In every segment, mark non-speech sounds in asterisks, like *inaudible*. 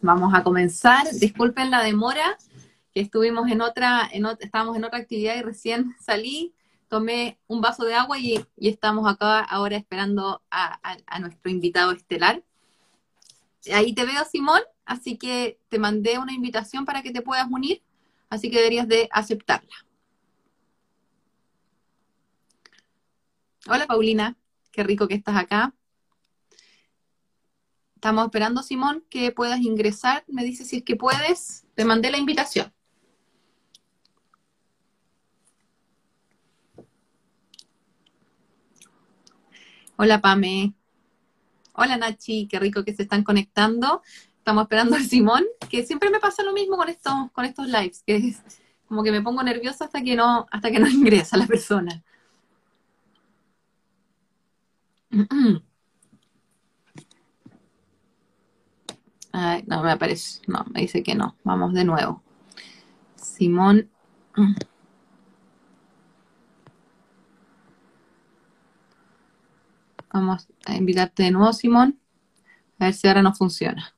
vamos a comenzar. Disculpen la demora, que estuvimos en otra, en estábamos en otra actividad y recién salí, tomé un vaso de agua y, estamos acá ahora esperando a, nuestro invitado estelar. Ahí te veo, Simón, así que te mandé una invitación para que te puedas unir, así que deberías de aceptarla. Hola, Paulina, qué rico que estás acá. Estamos esperando, Simón, que puedas ingresar. Me dice si es que puedes. Te mandé la invitación. Hola, Pame. Hola, Nachi. Qué rico que se están conectando. Estamos esperando al Simón, que siempre me pasa lo mismo con estos, con estos lives, que es como que me pongo nerviosa hasta que no, hasta que no *laughs* ingresa la persona. *clears throat* *clears throat* no me aparece. No, me dice que no. Vamos de nuevo. Simón. Vamos a invitarte de nuevo, Simón. A ver si ahora no funciona.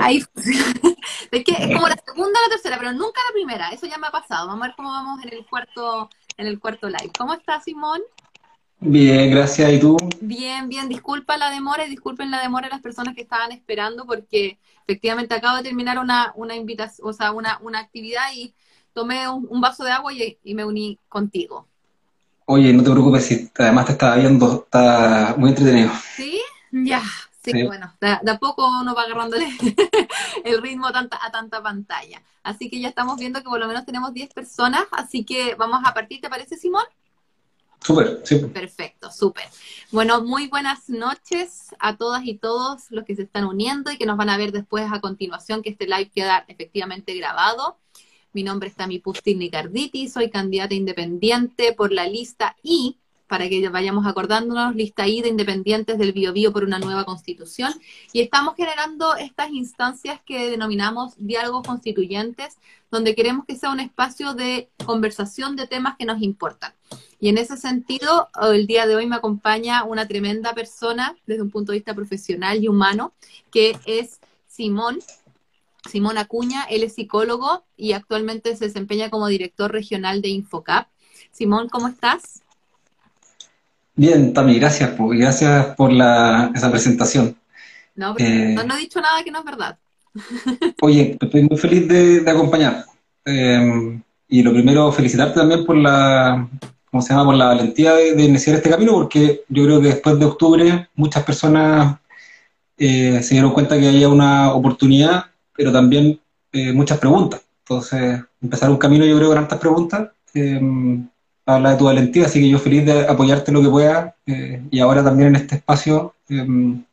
Ahí funciona. *laughs* Es que es como la segunda o la tercera, pero nunca la primera. Eso ya me ha pasado. Vamos a ver cómo vamos en el cuarto, en el cuarto live. ¿Cómo estás, Simón? Bien, gracias. ¿Y tú? Bien, bien. Disculpa la demora y disculpen la demora a las personas que estaban esperando porque efectivamente acabo de terminar una, una invitación, o sea, una, una actividad y tomé un, vaso de agua y, me uní contigo. Oye, no te preocupes si además te estaba viendo, está muy entretenido. ¿Sí? Ya. Sí, bueno, de, a poco uno va agarrándole *laughs* el ritmo a tanta, a tanta pantalla. Así que ya estamos viendo que por lo menos tenemos 10 personas, así que vamos a partir, ¿te parece, Simón? Súper, sí. Perfecto, súper. Bueno, muy buenas noches a todas y todos los que se están uniendo y que nos van a ver después a continuación, que este live queda efectivamente grabado. Mi nombre es Tami Pustin soy candidata independiente por la lista I para que vayamos acordándonos, lista I de independientes del Biobío por una nueva constitución. Y estamos generando estas instancias que denominamos diálogos constituyentes, donde queremos que sea un espacio de conversación de temas que nos importan. Y en ese sentido, el día de hoy me acompaña una tremenda persona desde un punto de vista profesional y humano, que es Simón, Simón Acuña, él es psicólogo y actualmente se desempeña como director regional de Infocap. Simón, ¿cómo estás? Bien, Tami, gracias, gracias por la, esa presentación. No, pero eh, no, he dicho nada que no es verdad. *laughs* Oye, estoy muy feliz de, acompañar. Eh, y lo primero, felicitarte también por la, ¿cómo se llama? Por la valentía de, iniciar este camino, porque yo creo que después de octubre muchas personas eh, se dieron cuenta que había una oportunidad, pero también muchas preguntas. Entonces, empezar un camino, yo creo, con tantas preguntas habla de tu valentía, así que yo feliz de apoyarte lo que pueda eh, y ahora también en este espacio em,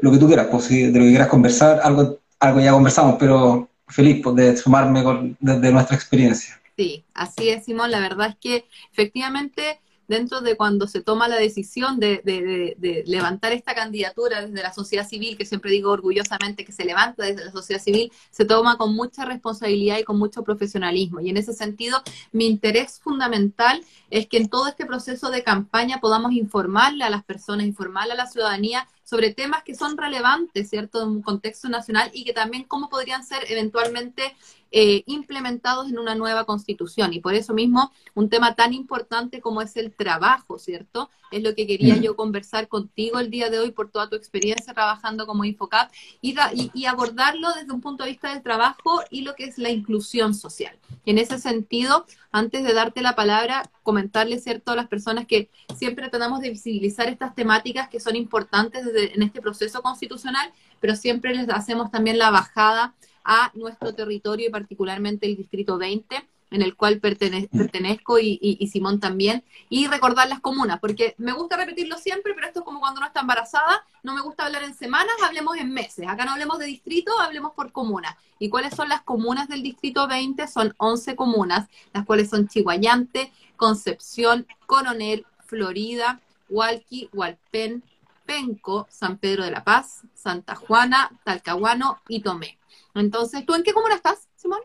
lo que tú quieras, pues de lo que quieras conversar, algo, algo ya conversamos, pero feliz pues, de sumarme con, desde nuestra experiencia. Sí, así es, Simón. La verdad es que efectivamente dentro de cuando se toma la decisión de, levantar esta candidatura desde la sociedad civil, que siempre digo orgullosamente que se levanta desde la sociedad civil, se toma con mucha responsabilidad y con mucho profesionalismo. Y en ese sentido, mi interés fundamental es que en todo este proceso de campaña podamos informarle a las personas, informarle a la ciudadanía sobre temas que son relevantes, ¿cierto?, en un contexto nacional y que también cómo podrían ser eventualmente eh, implementados en una nueva constitución. Y por eso mismo, un tema tan importante como es el trabajo, ¿cierto? Es lo que quería yo conversar contigo el día de hoy por toda tu experiencia trabajando como Infocap y, y, abordarlo desde un punto de vista del trabajo y lo que es la inclusión social. Y en ese sentido, antes de darte la palabra, comentarle, ¿cierto?, a las personas que siempre tratamos de visibilizar estas temáticas que son importantes desde, en este proceso constitucional, pero siempre les hacemos también la bajada a nuestro territorio y particularmente el Distrito 20, en el cual pertenezco y, Simón también, y recordar las comunas, porque me gusta repetirlo siempre, pero esto es como cuando uno está embarazada, no me gusta hablar en semanas, hablemos en meses, acá no hablemos de distrito, hablemos por comuna. ¿Y cuáles son las comunas del Distrito 20? Son 11 comunas, las cuales son Chihuayante, Concepción, Coronel, Florida, Hualqui, Hualpén, Penco, San Pedro de la Paz, Santa Juana, Talcahuano y Tomé. Entonces, ¿tú en qué comuna estás, Simón?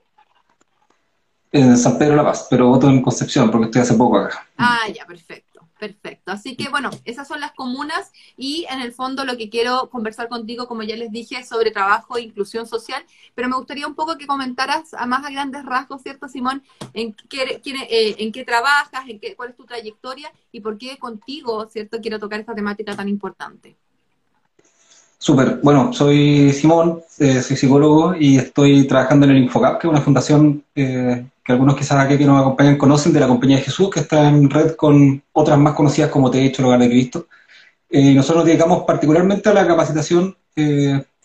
En San Pedro de la Paz, pero voto en Concepción porque estoy hace poco acá. Ah, ya, perfecto. Perfecto. Así que bueno, esas son las comunas y en el fondo lo que quiero conversar contigo, como ya les dije, es sobre trabajo e inclusión social, pero me gustaría un poco que comentaras a más a grandes rasgos, ¿cierto, Simón? En qué, eh, en qué trabajas, en qué, cuál es tu trayectoria y por qué contigo, ¿cierto? Quiero tocar esta temática tan importante. Súper. Bueno, soy Simón, eh, soy psicólogo y estoy trabajando en el Infocap, que es una fundación eh, que algunos quizás aquí que nos acompañan conocen, de la Compañía de Jesús, que está en red con otras más conocidas como Te he hecho, Hogar de Cristo. Eh, nosotros nos dedicamos particularmente a la capacitación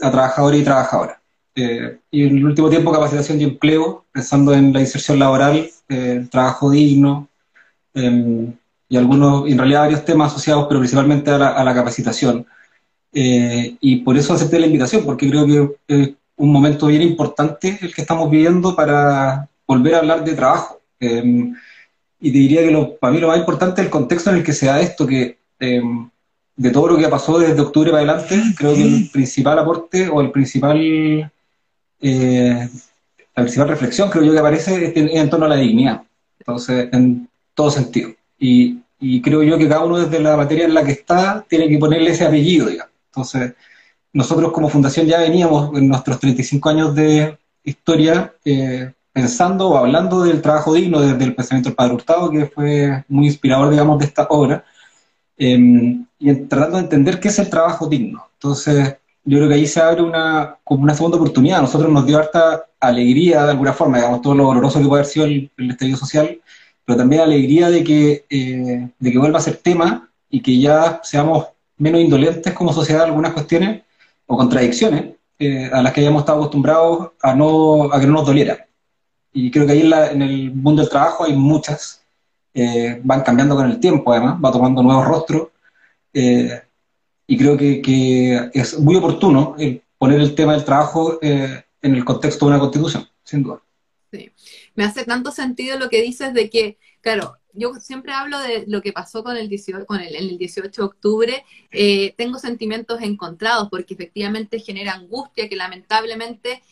a trabajadores y trabajadoras. y en el último tiempo capacitación y empleo, pensando en la inserción laboral, el trabajo digno, em, y algunos, en realidad varios temas asociados, pero principalmente a la capacitación. Eh, y por eso acepté la invitación, porque creo que es un momento bien importante el que estamos viviendo para volver a hablar de trabajo. Em, y te diría que lo, para mí lo más importante es el contexto en el que se da esto, que em, de todo lo que pasó desde octubre para adelante, creo que el principal aporte o el principal, eh, la principal reflexión creo yo que aparece es en, torno a la dignidad. Entonces, en todo sentido. Y, y creo yo que cada uno desde la materia en la que está tiene que ponerle ese apellido, digamos. Entonces, nosotros como fundación ya veníamos en nuestros 35 años de historia eh, pensando o hablando del trabajo digno desde el pensamiento del Padre Hurtado, que fue muy inspirador, digamos, de esta obra, em, y tratando de entender qué es el trabajo digno. Entonces, yo creo que ahí se abre una, como una segunda oportunidad. A nosotros nos dio harta alegría, de alguna forma, digamos, todo lo doloroso que puede haber sido el, el estallido social, pero también alegría de que, eh, de que vuelva a ser tema y que ya seamos menos indolentes como sociedad algunas cuestiones o contradicciones eh, a las que hayamos estado acostumbrados a, no, a que no nos doliera. Y creo que ahí en, el mundo del trabajo hay muchas, eh, van cambiando con el tiempo además, va tomando nuevos rostros, eh, y creo que, es muy oportuno poner el tema del trabajo en el contexto de una constitución, sin duda. Sí, me hace tanto sentido lo que dices de que, claro, yo siempre hablo de lo que pasó con el 18, con el, el 18 de octubre, eh, tengo sentimientos encontrados porque efectivamente genera angustia que lamentablemente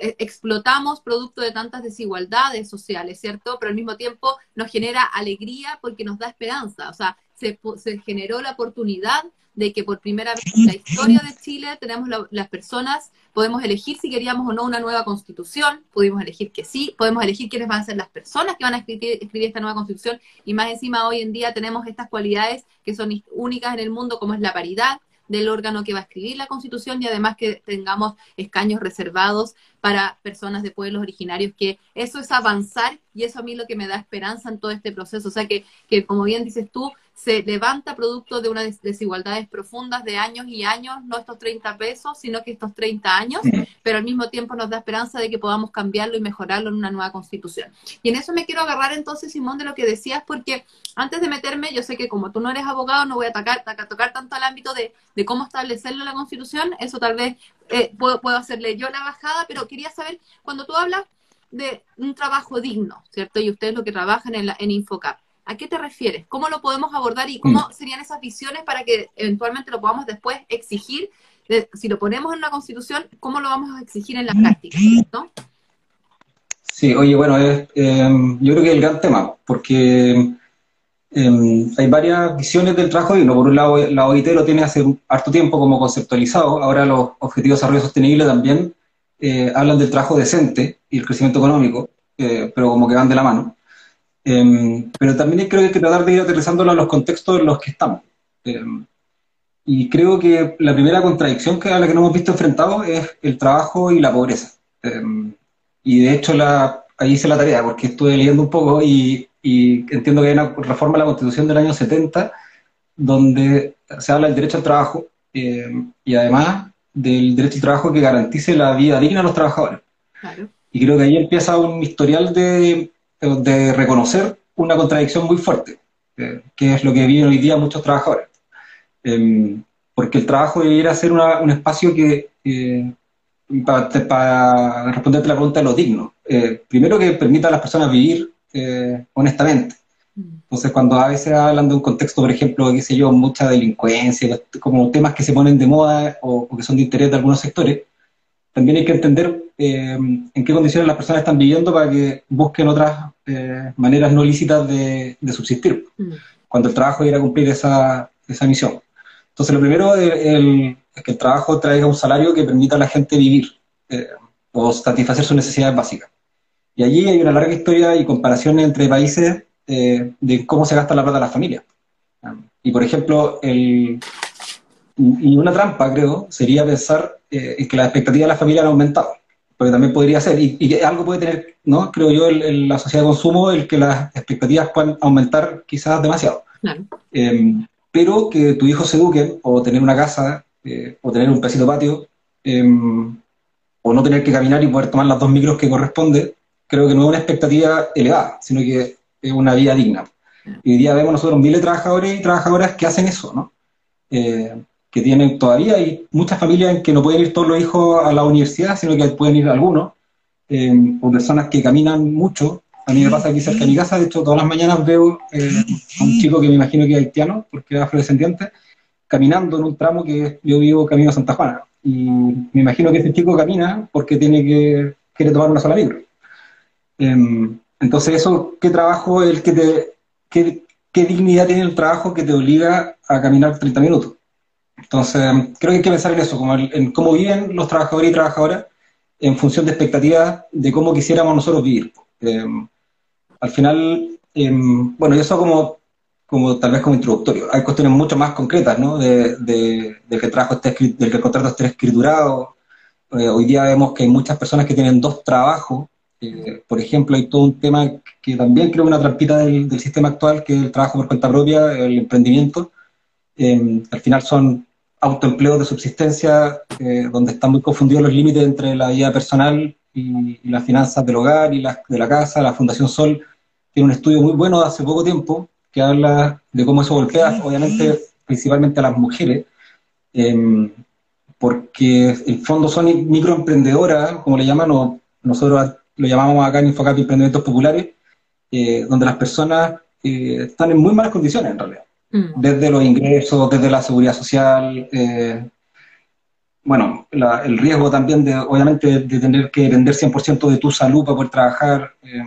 eh, explotamos producto de tantas desigualdades sociales, ¿cierto? Pero al mismo tiempo nos genera alegría porque nos da esperanza, o sea, se, se generó la oportunidad de que por primera vez en la historia de Chile tenemos las personas, podemos elegir si queríamos o no una nueva constitución, pudimos elegir que sí, podemos elegir quiénes van a ser las personas que van a escribir, esta nueva constitución y más encima hoy en día tenemos estas cualidades que son únicas en el mundo como es la paridad, del órgano que va a escribir la Constitución y además que tengamos escaños reservados para personas de pueblos originarios, que eso es avanzar y eso a mí lo que me da esperanza en todo este proceso. O sea que, que como bien dices tú, se levanta producto de unas desigualdades profundas de años y años, no estos 30 pesos, sino que estos 30 años, pero al mismo tiempo nos da esperanza de que podamos cambiarlo y mejorarlo en una nueva constitución. Y en eso me quiero agarrar entonces, Simón, de lo que decías, porque antes de meterme, yo sé que como tú no eres abogado, no voy a tocar, tocar tanto al ámbito de, de cómo establecerlo en la constitución, eso tal vez eh, puedo, puedo hacerle yo la bajada, pero quería saber, cuando tú hablas de un trabajo digno, ¿cierto? Y ustedes lo que trabajan en, la, en Infocap, ¿A qué te refieres? ¿Cómo lo podemos abordar y cómo mm. serían esas visiones para que eventualmente lo podamos después exigir? si lo ponemos en una constitución, ¿cómo lo vamos a exigir en la práctica? Sí, oye, bueno, em, yo creo que es el gran tema, porque em, hay varias visiones del trabajo digno. Por un lado, la OIT lo tiene hace harto tiempo como conceptualizado, ahora los Objetivos de Desarrollo Sostenible también eh, hablan del trabajo decente y el crecimiento económico, eh, pero como que van de la mano. Em, pero también creo que hay que tratar de ir aterrizándolo a los contextos en los que estamos. Em, y creo que la primera contradicción que, a la que nos hemos visto enfrentados es el trabajo y la pobreza. Em, y de hecho la, ahí hice la tarea porque estuve leyendo un poco y, entiendo que hay una reforma a la Constitución del año 70 donde se habla del derecho al trabajo y además del derecho al trabajo que garantice la vida digna a los trabajadores. Y creo que ahí empieza un historial de de reconocer una contradicción muy fuerte, eh, que es lo que viven hoy día muchos trabajadores. Em, porque el trabajo debería ser un espacio que, para, responderte la pregunta de lo digno, eh, primero que permita a las personas vivir eh, honestamente. Entonces, cuando a veces hablan de un contexto, por ejemplo, qué sé yo, mucha delincuencia, como temas que se ponen de moda o que son de interés de algunos sectores, también hay que entender eh, en qué condiciones las personas están viviendo para que busquen otras eh, maneras no lícitas de, subsistir. Mm. cuando el trabajo ir a cumplir esa, esa misión. Entonces, lo primero es, que el trabajo traiga un salario que permita a la gente vivir eh, o satisfacer sus necesidades básicas. Y allí hay una larga historia y comparaciones entre países eh, de cómo se gasta la plata de las familias. Y, por ejemplo, el, y una trampa, creo, sería pensar eh, que las expectativas de la familia han aumentado, porque también podría ser, y, y algo puede tener, ¿no? Creo yo, la sociedad de consumo, el que las expectativas puedan aumentar quizás demasiado. Em, pero que tu hijo se eduque, o tener una casa, eh, o tener un pesito patio, em, o no tener que caminar y poder tomar las dos micros que corresponde, creo que no es una expectativa elevada, sino que es una vida digna. Y hoy día vemos nosotros miles de trabajadores y trabajadoras que hacen eso, ¿no? Eh, que tienen todavía, hay muchas familias en que no pueden ir todos los hijos a la universidad, sino que pueden ir algunos, eh, o personas que caminan mucho. A mí me pasa aquí cerca de mi casa, de hecho, todas las mañanas veo eh, a un chico que me imagino que es haitiano, porque es afrodescendiente, caminando en un tramo que yo vivo camino a Santa Juana. Y me imagino que ese chico camina porque tiene que, quiere tomar una sola micro. Em, entonces, eso, ¿qué trabajo el que te, qué, qué dignidad tiene el trabajo que te obliga a caminar 30 minutos? Entonces, creo que hay que pensar en eso, como en cómo viven los trabajadores y trabajadoras en función de expectativas de cómo quisiéramos nosotros vivir. Eh, al final, eh, bueno, eso como, como tal vez como introductorio. Hay cuestiones mucho más concretas, ¿no? De, de, que el trabajo esté, del que el contrato esté escriturado. Eh, hoy día vemos que hay muchas personas que tienen dos trabajos. por ejemplo, hay todo un tema que también creo una trampita del, del sistema actual, que es el trabajo por cuenta propia, el emprendimiento. al final son autoempleos de subsistencia, eh, donde están muy confundidos los límites entre la vida personal y, las finanzas del hogar y las de la casa. La Fundación Sol tiene un estudio muy bueno de hace poco tiempo que habla de cómo eso golpea, obviamente, principalmente a las mujeres, em, porque en fondo son microemprendedoras, como le llaman, o nosotros lo llamamos acá en Infocap Emprendimientos Populares, eh, donde las personas eh, están en muy malas condiciones en realidad. Mm. desde los ingresos, desde la seguridad social, eh, bueno, el riesgo también de, obviamente, de, tener que depender 100% de tu salud para poder trabajar. Eh.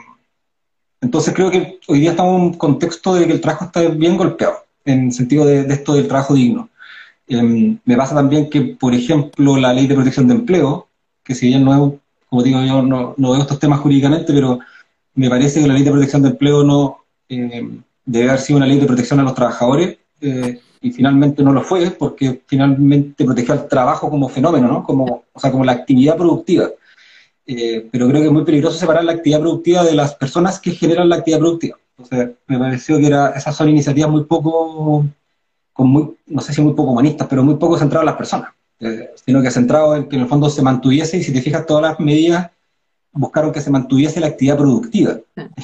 entonces creo que hoy día estamos en un contexto de que el trabajo está bien golpeado, en el sentido de, esto del trabajo digno. Em, me pasa también que, por ejemplo, la ley de protección de empleo, que si bien no es, como digo yo, no, no veo estos temas jurídicamente, pero me parece que la ley de protección de empleo no... Eh, debe haber sido una ley de protección a los trabajadores eh, y finalmente no lo fue porque finalmente protegió al trabajo como fenómeno, ¿no? Como, o sea, como la actividad productiva. Eh, pero creo que es muy peligroso separar la actividad productiva de las personas que generan la actividad productiva. Entonces, me pareció que era, esas son iniciativas muy poco, con muy, no sé si muy poco humanistas, pero muy poco centradas en las personas, eh, sino que centrado en que en el fondo se mantuviese, y si te fijas, todas las medidas buscaron que se mantuviese la actividad productiva,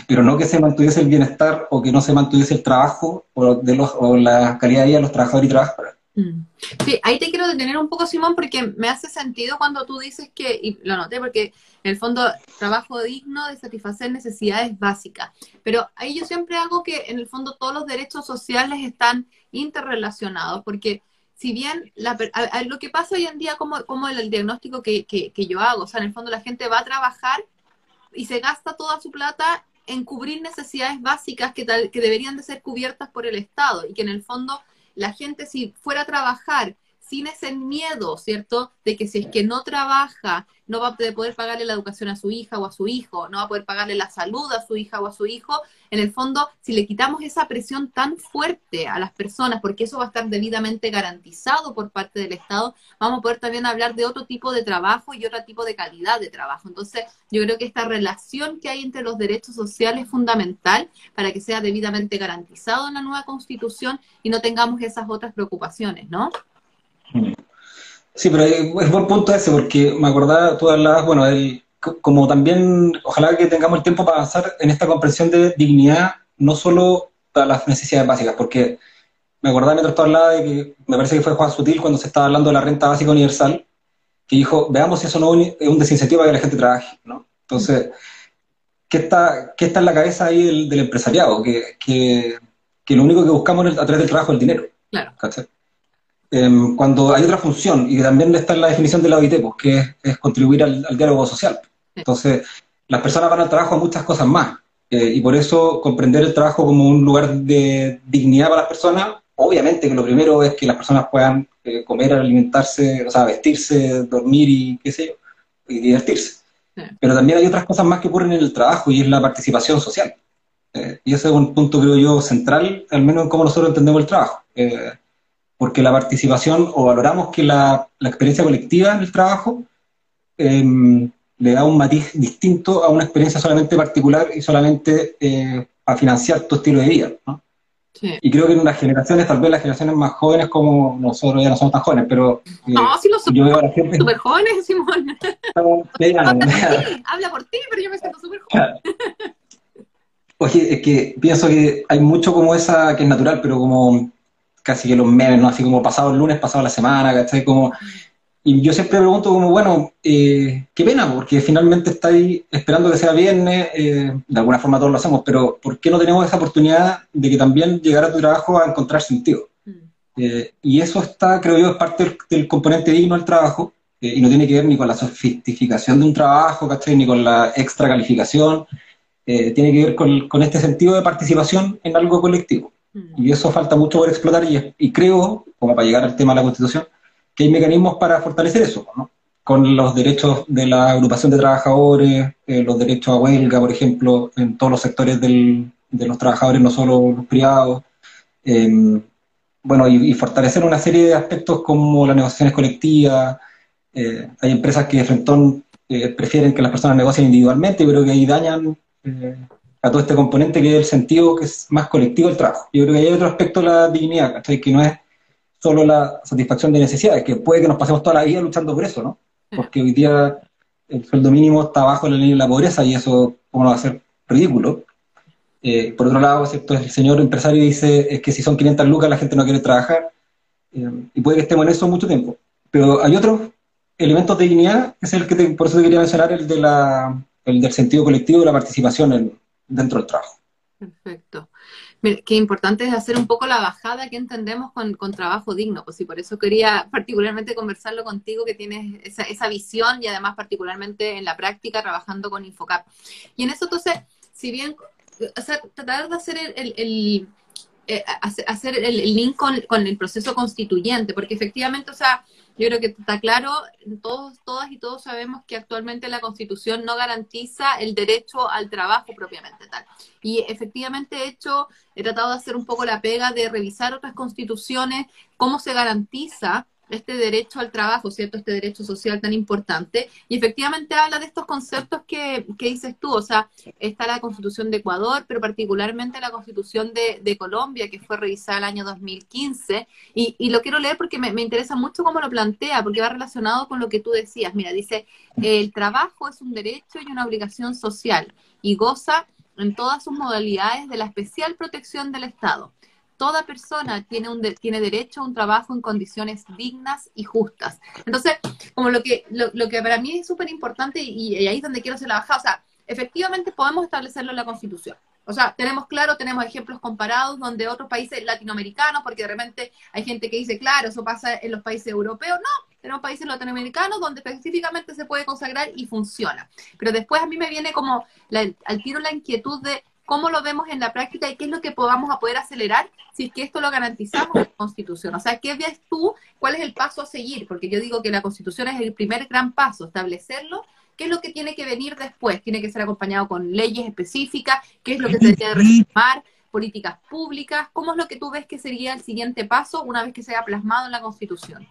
pero no que se mantuviese el bienestar o que no se mantuviese el trabajo o, de los, o la calidad de vida de los trabajadores y trabajadoras. Mm. Sí, ahí te quiero detener un poco, Simón, porque me hace sentido cuando tú dices que, y lo noté, porque en el fondo, trabajo digno de satisfacer necesidades básicas. Pero ahí yo siempre hago que, en el fondo, todos los derechos sociales están interrelacionados, porque si bien lo que pasa hoy en día, como, como el, diagnóstico que, yo hago, o sea, en el fondo la gente va a trabajar y se gasta toda su plata en cubrir necesidades básicas que, tal, que deberían de ser cubiertas por el Estado y que en el fondo la gente si fuera a trabajar sin ese miedo, ¿cierto? De que si es que no trabaja, no va a poder pagarle la educación a su hija o a su hijo, no va a poder pagarle la salud a su hija o a su hijo. En el fondo, si le quitamos esa presión tan fuerte a las personas, porque eso va a estar debidamente garantizado por parte del Estado, vamos a poder también hablar de otro tipo de trabajo y otro tipo de calidad de trabajo. Entonces, yo creo que esta relación que hay entre los derechos sociales es fundamental para que sea debidamente garantizado en la nueva Constitución y no tengamos esas otras preocupaciones, ¿no? Sí, pero es buen punto ese, porque me acordaba, tú hablabas, bueno, el, como también, ojalá que tengamos el tiempo para avanzar en esta comprensión de dignidad, no solo para las necesidades básicas, porque me acordaba mientras tú hablabas de que, me parece que fue Juan Sutil cuando se estaba hablando de la renta básica universal, que dijo, veamos si eso no es un desincentivo para que la gente trabaje, ¿no? Entonces, ¿qué está, qué está en la cabeza ahí del, empresariado? Que, que, que, lo único que buscamos a través del trabajo es el dinero. Claro. Em, cuando hay otra función, y también está en la definición de la OIT, pues, que es, contribuir al, diálogo social. Entonces, las personas van al trabajo a muchas cosas más. Eh, y por eso comprender el trabajo como un lugar de dignidad para las personas, obviamente que lo primero es que las personas puedan eh, comer, alimentarse, o sea, vestirse, dormir y qué sé yo, y divertirse. Pero también hay otras cosas más que ocurren en el trabajo y es la participación social. Eh, y ese es un punto, creo yo, central, al menos en cómo nosotros entendemos el trabajo. Porque la participación, o valoramos que la, la experiencia colectiva en el trabajo, em, le da un matiz distinto a una experiencia solamente particular y solamente eh, a financiar tu estilo de vida. ¿no? Y creo que en las generaciones, tal vez las generaciones más jóvenes como nosotros ya no somos tan jóvenes, pero... Eh, no, sí lo somos. Yo veo a la gente... *laughs* Súper jóvenes, Simón. habla por ti, pero yo me siento súper joven. Oye, es que pienso que hay mucho como esa que es natural, pero como casi que los memes, ¿no? Así como pasado el lunes, pasado la semana, ¿cachai? Como y yo siempre pregunto como, bueno, eh, qué pena, porque finalmente estáis esperando que sea viernes, eh, de alguna forma todos lo hacemos, pero ¿por qué no tenemos esa oportunidad de que también llegar a tu trabajo a encontrar sentido? Mm. Eh, y eso está, creo yo, es parte del, componente digno del trabajo, y no tiene que ver ni con la sofisticación de un trabajo, ¿cachai? Ni con la extra calificación, tiene que ver con, este sentido de participación en algo colectivo. Y eso falta mucho por explotar y, y creo, como para llegar al tema de la Constitución, que hay mecanismos para fortalecer eso, ¿no? con los derechos de la agrupación de trabajadores, eh, los derechos a huelga, por ejemplo, en todos los sectores del, de los trabajadores, no solo los privados. Em, bueno, y, fortalecer una serie de aspectos como las negociaciones colectivas. Eh, hay empresas que de frente eh, prefieren que las personas negocien individualmente, pero que ahí dañan a todo este componente que es el sentido que es más colectivo del trabajo. Yo creo que hay otro aspecto de la dignidad, que no es solo la satisfacción de necesidades, que puede que nos pasemos toda la vida luchando por eso, ¿no? Porque hoy día el sueldo mínimo está bajo la línea de la pobreza y eso, ¿cómo no va a ser ridículo? Eh, por otro lado, el señor empresario dice es que si son 500 lucas la gente no quiere trabajar eh, y puede que estemos en eso mucho tiempo. Pero hay otros elementos de dignidad, que es el que por eso te quería mencionar, el, de la, el del sentido colectivo y la participación dentro del trabajo. Perfecto qué importante es hacer un poco la bajada que entendemos con, trabajo digno, pues y por eso quería particularmente conversarlo contigo, que tienes esa, visión y además particularmente en la práctica trabajando con Infocap. Y en eso entonces, si bien, o sea, tratar de hacer el, eh, hacer el, link con, con el proceso constituyente, porque efectivamente, o sea, yo creo que está claro, todos, todas y todos sabemos que actualmente la Constitución no garantiza el derecho al trabajo propiamente tal. Y efectivamente he hecho, he tratado de hacer un poco la pega de revisar otras constituciones, cómo se garantiza este derecho al trabajo, ¿cierto? Este derecho social tan importante. Y efectivamente habla de estos conceptos que, dices tú, o sea, está la Constitución de Ecuador, pero particularmente la Constitución de, Colombia, que fue revisada el año 2015. Y, y lo quiero leer porque me, me, interesa mucho cómo lo plantea, porque va relacionado con lo que tú decías. Mira, dice, el trabajo es un derecho y una obligación social y goza en todas sus modalidades de la especial protección del Estado toda persona tiene, un tiene derecho a un trabajo en condiciones dignas y justas. Entonces, como lo que, lo, que para mí es súper importante y, ahí es donde quiero hacer la bajada, o sea, efectivamente podemos establecerlo en la Constitución. O sea, tenemos claro, tenemos ejemplos comparados donde otros países latinoamericanos, porque de repente hay gente que dice, claro, eso pasa en los países europeos. No, tenemos países latinoamericanos donde específicamente se puede consagrar y funciona. Pero después a mí me viene como al tiro la inquietud de cómo lo vemos en la práctica y qué es lo que podamos a poder acelerar si es que esto lo garantizamos en la Constitución. O sea, ¿qué ves tú? ¿Cuál es el paso a seguir? Porque yo digo que la Constitución es el primer gran paso, establecerlo. ¿Qué es lo que tiene que venir después? Tiene que ser acompañado con leyes específicas. ¿Qué es lo que se debe reformar? Políticas públicas. ¿Cómo es lo que tú ves que sería el siguiente paso una vez que se haya plasmado en la Constitución?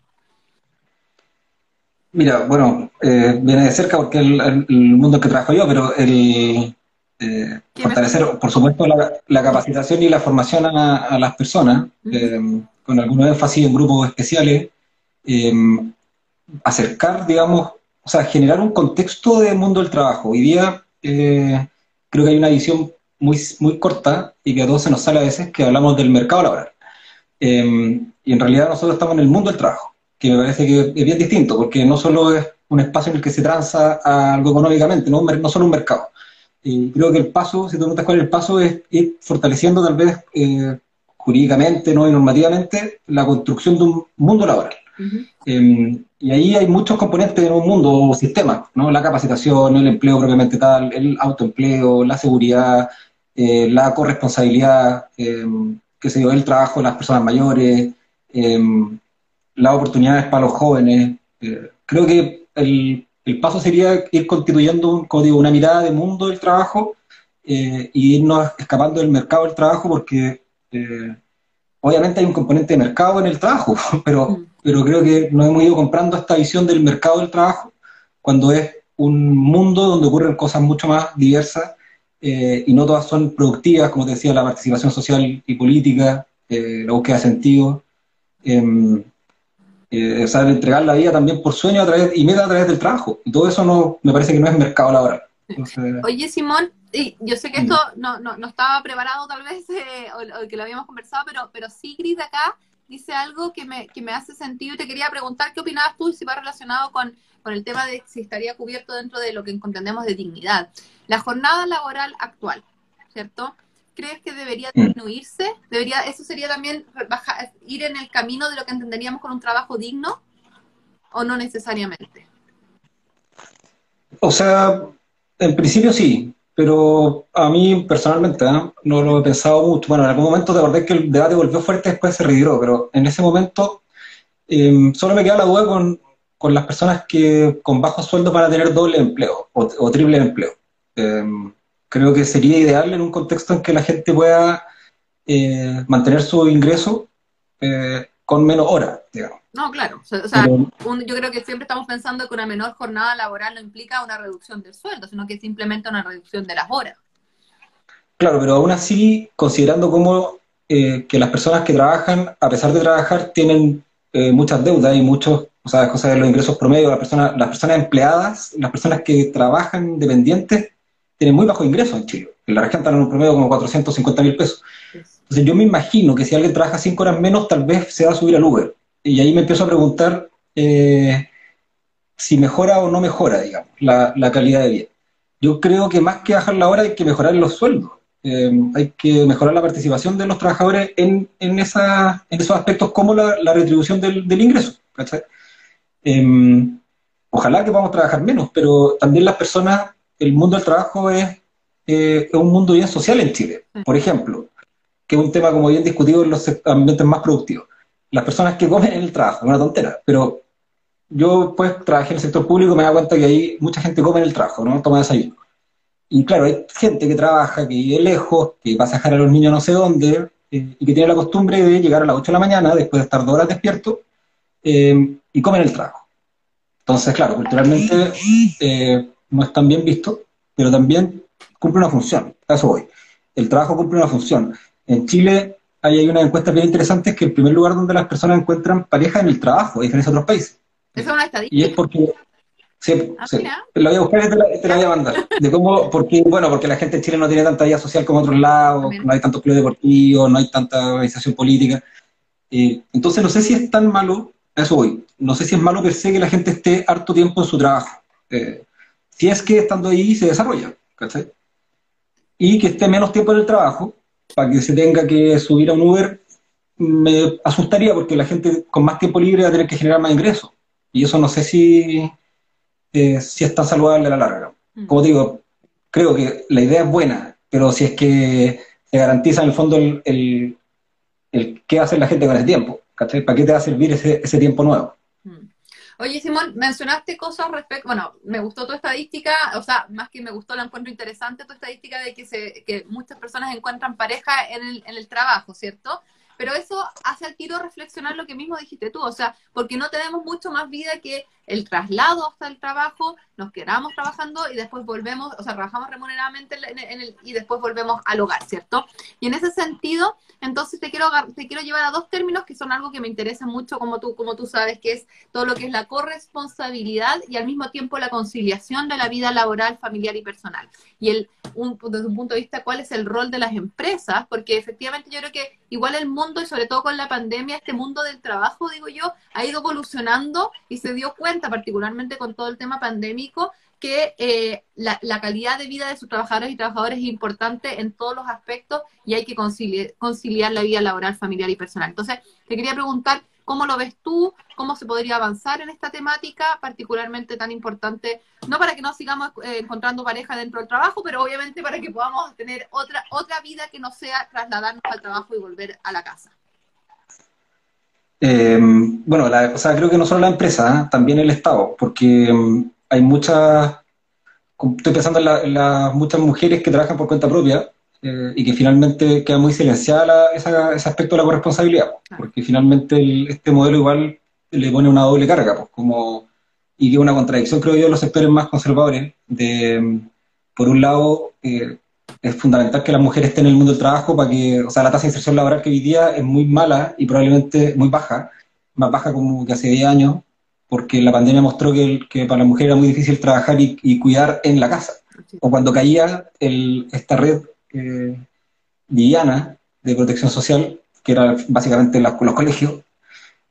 Mira, bueno, eh, viene de cerca porque el, el, mundo que trabajo yo, pero el, eh, fortalecer, por supuesto, la, capacitación y la formación a, las personas, eh, con algún énfasis en grupos especiales, eh, acercar, digamos, o sea, generar un contexto del mundo del trabajo. Hoy día creo que hay una visión muy, muy corta y que a todos se nos sale a veces que hablamos del mercado laboral. y en realidad nosotros estamos en el mundo del trabajo, que me parece que es bien distinto, porque no solo es un espacio en el que se transa algo económicamente, no, no solo un mercado creo que el paso, si tú preguntas cuál es el paso, es ir fortaleciendo tal vez eh, jurídicamente ¿no? y normativamente la construcción de un mundo laboral. Em, y ahí hay muchos componentes en un mundo o sistema, ¿no? La capacitación, el empleo propiamente tal, el autoempleo, la seguridad, eh, la corresponsabilidad, em, qué sé yo, el trabajo de las personas mayores, em, las oportunidades para los jóvenes. Eh, creo que el, el, paso sería ir constituyendo un código, una mirada de mundo del trabajo eh, y irnos escapando del mercado del trabajo porque obviamente hay un componente de mercado en el trabajo, *laughs* pero, mm. pero creo que nos hemos ido comprando esta visión del mercado del trabajo cuando es un mundo donde ocurren cosas mucho más diversas eh, y no todas son productivas, como te decía, la participación social y política, eh, la búsqueda de sentido, eh, eh saber entregar la vida también por sueño a través, y meta a través del trabajo. Y todo eso no, me parece que no es mercado laboral. Oye, Simón, y yo sé que esto no, no, no estaba preparado tal vez, *laughs* o, que lo habíamos conversado, pero, pero Sigrid acá dice algo que me, que me hace sentido y te quería preguntar qué opinabas tú si va relacionado con con el tema de si estaría cubierto dentro de lo que entendemos de dignidad. La jornada laboral actual, ¿cierto? ¿Crees que debería mm. disminuirse? ¿Debería, ¿Eso sería también ir en el camino de lo que entenderíamos con un trabajo digno o no necesariamente? O sea, en principio sí, pero a mí personalmente ¿eh? no lo he pensado mucho. Bueno, en algún momento te acordé que el debate volvió fuerte, después se retiró, pero en ese momento eh, solo me queda la duda con con las personas que con bajo sueldo para tener doble empleo o, triple empleo. Em, creo que sería ideal en un contexto en que la gente pueda eh, mantener su ingreso eh, con menos horas, digamos. No, claro. O sea, yo creo que siempre estamos pensando que una menor jornada laboral no implica una reducción del sueldo, sino que es simplemente una reducción de las horas. Claro, pero aún así, considerando cómo eh, que las personas que trabajan, a pesar de trabajar, tienen muchas deudas y muchos o sea, cosas de los ingresos promedio, las personas, las personas empleadas, las personas que trabajan dependientes, tienen muy bajo ingreso en Chile. En la región están en un promedio como 450 mil pesos. Entonces yo me imagino que si alguien trabaja cinco horas menos, tal vez se va a subir al Uber. Y ahí me empiezo a preguntar eh, si mejora o no mejora, digamos, la, calidad de vida. Yo creo que más que bajar la hora hay que mejorar los sueldos. Eh, hay que mejorar la participación de los trabajadores en, esos aspectos como la, retribución del, ingreso. Em, ojalá que podamos trabajar menos, pero también las personas, el mundo del trabajo es, eh, un mundo bien social en Chile. Por ejemplo, que es un tema como bien discutido en los ambientes más productivos. Las personas que comen en el trabajo, es una tontera, pero yo pues trabajé en el sector público y me da cuenta que ahí mucha gente come en el trabajo, no toma desayuno. Y claro, hay gente que trabaja, que vive lejos, que va a sacar a los niños no sé dónde, eh, y que tiene la costumbre de llegar a las 8 de la mañana, después de estar dos horas despierto, eh, y comen el trabajo. Entonces, claro, culturalmente eh, no es tan bien visto, pero también cumple una función. A eso voy. El trabajo cumple una función. En Chile hay, hay una encuesta bien interesante, es que el primer lugar donde las personas encuentran pareja en el trabajo, a diferencia de otros países. ¿Esa es una estadística? Y es porque... Sí, ah, sí. La voy a buscar y te la, te la, voy a mandar. *laughs* De cómo, porque, bueno, porque la gente en Chile no tiene tanta vida social como otros lados, no hay tantos clubes deportivos, no hay tanta organización política. Eh, entonces no sé si es tan malo eso voy. No sé si es malo per se que la gente esté harto tiempo en su trabajo. Eh, si es que estando ahí se desarrolla, ¿cachai? Y que esté menos tiempo en el trabajo, para que se tenga que subir a un Uber, me asustaría porque la gente con más tiempo libre va a tener que generar más ingresos. Y eso no sé si, eh, si es tan saludable a la larga. Mm. Como digo, creo que la idea es buena, pero si es que se garantiza en el fondo el, el, el qué hace la gente con ese tiempo. ¿Cachai? ¿Para qué te va a servir ese, ese tiempo nuevo? Oye, Simón, mencionaste cosas respecto, bueno, me gustó tu estadística, o sea, más que me gustó, la encuentro interesante tu estadística de que, se, que muchas personas encuentran pareja en el, en el trabajo, ¿cierto? Pero eso hace al tiro reflexionar lo que mismo dijiste tú, o sea, porque no tenemos mucho más vida que el traslado hasta el trabajo, nos quedamos trabajando y después volvemos, o sea, trabajamos remuneradamente en el, y después volvemos al hogar, ¿cierto? Y en ese sentido, entonces te quiero, te quiero llevar a dos términos que son algo que me interesa mucho, como tú, como tú sabes, que es todo lo que es la corresponsabilidad y al mismo tiempo la conciliación de la vida laboral, familiar y personal. Y el, un, desde un punto de vista, cuál es el rol de las empresas, porque efectivamente yo creo que igual el mundo, y sobre todo con la pandemia, este mundo del trabajo, digo yo, ha ido evolucionando y se dio cuenta particularmente con todo el tema pandémico, que eh, la, calidad de vida de sus trabajadores y trabajadores es importante en todos los aspectos y hay que conciliar, conciliar la vida laboral, familiar y personal. Entonces, te quería preguntar, ¿Cómo lo ves tú? ¿Cómo se podría avanzar en esta temática, particularmente tan importante, no para que no sigamos eh, encontrando pareja dentro del trabajo, pero obviamente para que podamos tener otra, otra vida que no sea trasladarnos al trabajo y volver a la casa? Eh, bueno, o sea, creo que no solo la empresa, ¿eh? también el Estado, porque mm, hay muchas, estoy pensando en, las muchas mujeres que trabajan por cuenta propia eh, y que finalmente queda muy silenciada ese aspecto de la corresponsabilidad, porque finalmente este modelo igual le pone una doble carga, pues, como, y que una contradicción, creo yo, en los sectores más conservadores, de, mm, por un lado, es fundamental que las mujeres estén en el mundo del trabajo para que, o sea, la tasa de inserción laboral que hoy día es muy mala y probablemente muy baja, más baja como que hace 10 años, porque la pandemia mostró que, para las mujeres era muy difícil trabajar y, cuidar en la casa. O cuando caía esta red eh, de protección social, que era básicamente los colegios,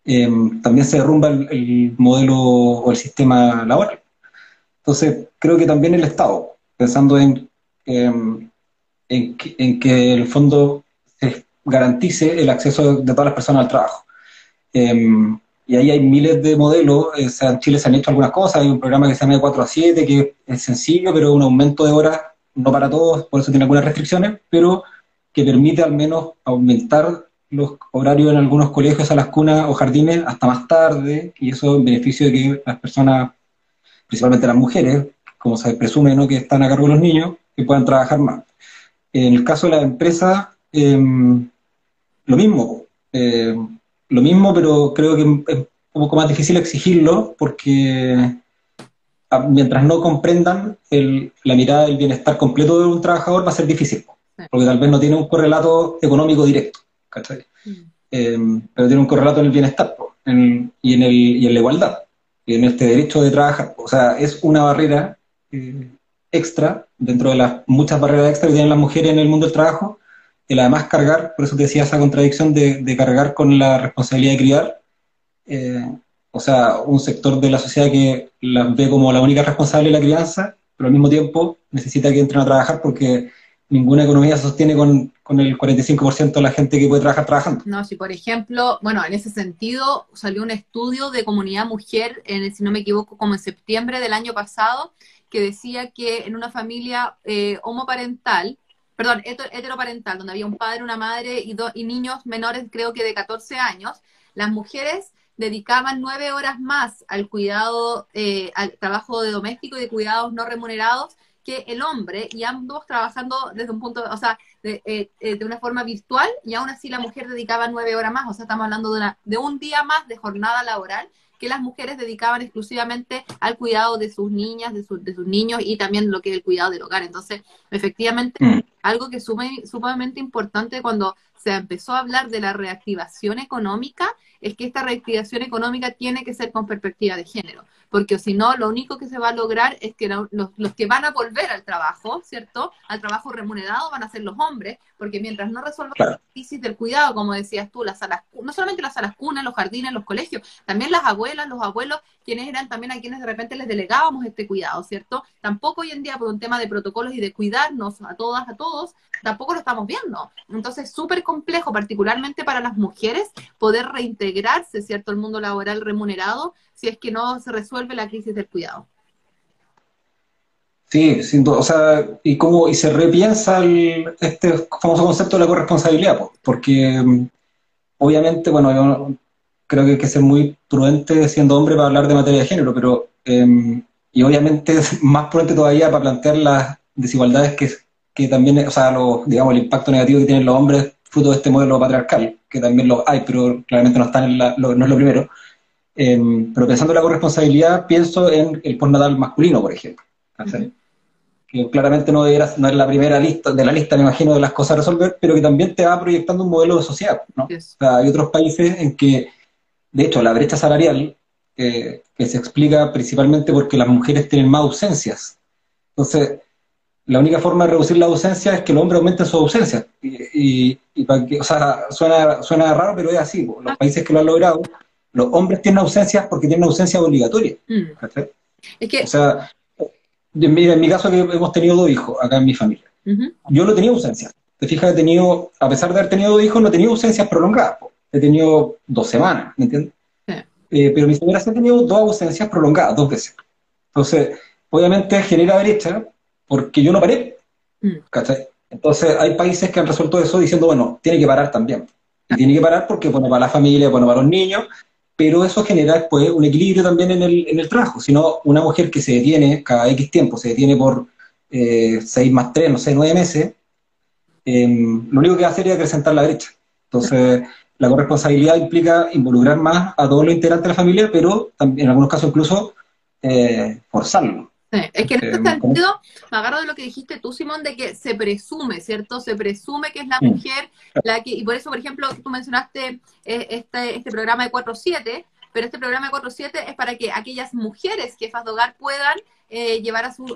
eh, también se derrumba el, modelo o el sistema laboral. Entonces, creo que también el Estado, pensando en em, en que, el fondo se garantice el acceso de todas las personas al trabajo. Em, y ahí hay miles de modelos, eh, en Chile se han hecho algunas cosas, hay un programa que se llama de 4 a 7, que es sencillo, pero un aumento de horas, no para todos, por eso tiene algunas restricciones, pero que permite al menos aumentar los horarios en algunos colegios a las cunas o jardines hasta más tarde, y eso en beneficio de que las personas, principalmente las mujeres, como se presume ¿no? que están a cargo de los niños, que puedan trabajar más. En el caso de la empresa, em, lo mismo, em, lo mismo, pero creo que es un poco más difícil exigirlo porque ah, mientras no comprendan la mirada del bienestar completo de un trabajador va a ser difícil, porque tal vez no tiene un correlato económico directo, mm. em, pero tiene un correlato en el bienestar y, en el, y en la igualdad, y en este derecho de trabajar. O sea, es una barrera eh, extra, dentro de las muchas barreras extra que tienen las mujeres en el mundo del trabajo, el además cargar, por eso te decía esa contradicción de, cargar con la responsabilidad de criar, eh, o sea, un sector de la sociedad que las ve como la única responsable de la crianza, pero al mismo tiempo necesita que entren a trabajar porque ninguna economía se sostiene con, con el 45% de la gente que puede trabajar trabajando. No, si por ejemplo, bueno, en ese sentido salió un estudio de comunidad mujer, en, si no me equivoco, como en septiembre del año pasado, que decía que en una familia eh, homoparental, perdón, heteroparental, donde había un padre, una madre y, y niños menores, creo que de 14 años, las mujeres dedicaban nueve horas más al cuidado, eh, al trabajo de doméstico y de cuidados no remunerados que el hombre, y ambos trabajando desde un punto, o sea, de, eh, de, una forma virtual, y aún así la mujer dedicaba nueve horas más, o sea, estamos hablando de, una, de un día más de jornada laboral, que las mujeres dedicaban exclusivamente al cuidado de sus niñas, de, de sus niños y también lo que es el cuidado del hogar. Entonces, efectivamente, mm. algo que es sumamente importante cuando se empezó a hablar de la reactivación económica es que esta reactivación económica tiene que ser con perspectiva de género porque si no, lo único que se va a lograr es que los, que van a volver al trabajo, ¿cierto? Al trabajo remunerado van a ser los hombres, porque mientras no resuelvan la crisis del cuidado, como decías tú, las salas, no solamente las salas cunas, los jardines, los colegios, también las abuelas, los abuelos, quienes eran también a quienes de repente les delegábamos este cuidado, ¿cierto? Tampoco hoy en día por un tema de protocolos y de cuidarnos a todas, a todos, tampoco lo estamos viendo. Entonces, súper complejo, particularmente para las mujeres, poder reintegrarse, ¿cierto?, el mundo laboral remunerado si es que no se resuelve la crisis del cuidado. Sí, sin duda. O sea, y cómo y se repiensa este famoso concepto de la corresponsabilidad, porque mm, obviamente, bueno, yo creo que hay que ser muy prudente siendo hombre para hablar de materia de género, pero em, y obviamente es más prudente todavía para plantear las desigualdades que, que también, o sea, digamos, el impacto negativo que tienen los hombres fruto de este modelo patriarcal, que también lo hay, pero claramente no, están en la, no es lo primero. Em, pero pensando en la corresponsabilidad, pienso en el postnatal masculino, por ejemplo. Que claramente no, no es la primera lista de la lista, me imagino, de las cosas a resolver, pero que también te va proyectando un modelo de sociedad. ¿no? hay otros países en que, de hecho, la brecha salarial, eh, que se explica principalmente porque las mujeres tienen más ausencias. Entonces, la única forma de reducir la ausencia es que los hombres aumenten su ausencia. Y, para que, o sea, suena, suena raro, pero es así. Los ah. países que lo han logrado los hombres tienen ausencias porque tienen ausencia obligatoria. Mm. Es que... O sea, mira, en mi caso que hemos tenido dos hijos acá en mi familia. Yo no tenía ausencia. Te fijas, he tenido, a pesar de haber tenido dos hijos, no he tenido ausencias prolongadas. he tenido dos semanas, ¿me entiendes? Eh, pero mi señora sí ha tenido dos ausencias prolongadas, dos veces. Entonces, obviamente genera brecha porque yo no paré. Mm. ¿cachai? Entonces, hay países que han resuelto eso diciendo, bueno, tiene que parar también. Y tiene que parar porque, bueno, para la familia, bueno, para los niños, pero eso genera después un equilibrio también en el, en el trabajo. Si no, una mujer que se detiene cada X tiempo, se detiene por eh, seis más tres, no sé, nueve meses, em, lo único que va a hacer es acrecentar la brecha. Entonces, la corresponsabilidad implica involucrar más a todos los integrantes de la familia, pero en algunos casos incluso eh, forzarlo. Es que en este sentido, me agarro de lo que dijiste tú, Simón, de que se presume, ¿cierto? Se presume que es la mujer la que, y por eso, por ejemplo, tú mencionaste eh, este, este programa de 4-7, pero este programa de 4-7 es para que aquellas mujeres jefas de hogar puedan eh, llevar a su,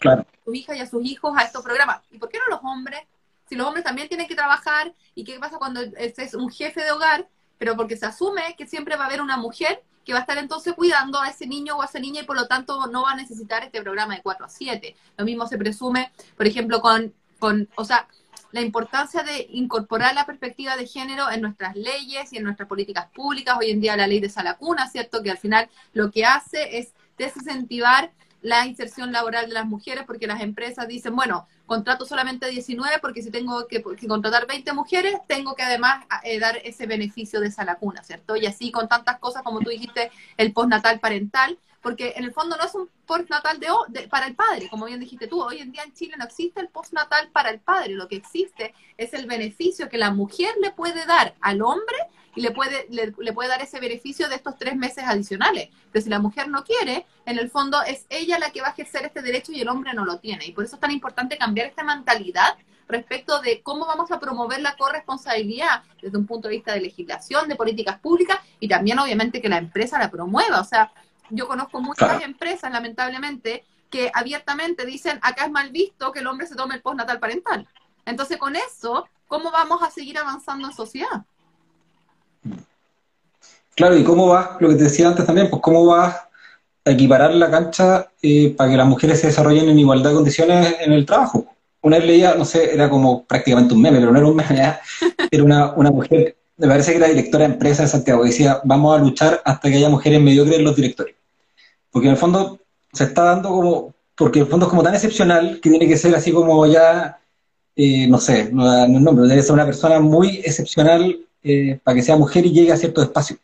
su hija y a sus hijos a estos programas. ¿Y por qué no los hombres? Si los hombres también tienen que trabajar, ¿y qué pasa cuando es un jefe de hogar? Pero porque se asume que siempre va a haber una mujer que va a estar entonces cuidando a ese niño o a esa niña y por lo tanto no va a necesitar este programa de 4 a 7. Lo mismo se presume, por ejemplo, con, con o sea, la importancia de incorporar la perspectiva de género en nuestras leyes y en nuestras políticas públicas. Hoy en día la ley de Salacuna, ¿cierto? Que al final lo que hace es desincentivar la inserción laboral de las mujeres porque las empresas dicen, bueno, contrato solamente 19 porque si tengo que, contratar 20 mujeres, tengo que además eh, dar ese beneficio de esa lacuna, ¿cierto? Y así con tantas cosas como tú dijiste, el postnatal parental, porque en el fondo no es un postnatal de, de, para el padre, como bien dijiste tú, hoy en día en Chile no existe el postnatal para el padre, lo que existe es el beneficio que la mujer le puede dar al hombre y le puede, le, puede dar ese beneficio de estos tres meses adicionales. Pero si la mujer no quiere, en el fondo es ella la que va a ejercer este derecho y el hombre no lo tiene. Y por eso es tan importante cambiar esta mentalidad respecto de cómo vamos a promover la corresponsabilidad desde un punto de vista de legislación, de políticas públicas y también obviamente que la empresa la promueva. O sea, yo conozco muchas empresas, lamentablemente, que abiertamente dicen, acá es mal visto que el hombre se tome el postnatal parental. Entonces, con eso, ¿cómo vamos a seguir avanzando en sociedad? Claro, y cómo vas, lo que te decía antes también, pues cómo vas a equiparar la cancha eh, para que las mujeres se desarrollen en igualdad de condiciones en el trabajo. Una vez leía, no sé, era como prácticamente un meme, pero no era un meme, *laughs* era una, una mujer, me parece que era directora de empresa de Santiago, decía, vamos a luchar hasta que haya mujeres mediocres en los directorios. Porque en el fondo se está dando como, porque en el fondo es como tan excepcional que tiene que ser así como ya, eh, no sé, no, no, no, pero debe ser una persona muy excepcional eh, para que sea mujer y llegue a ciertos espacios.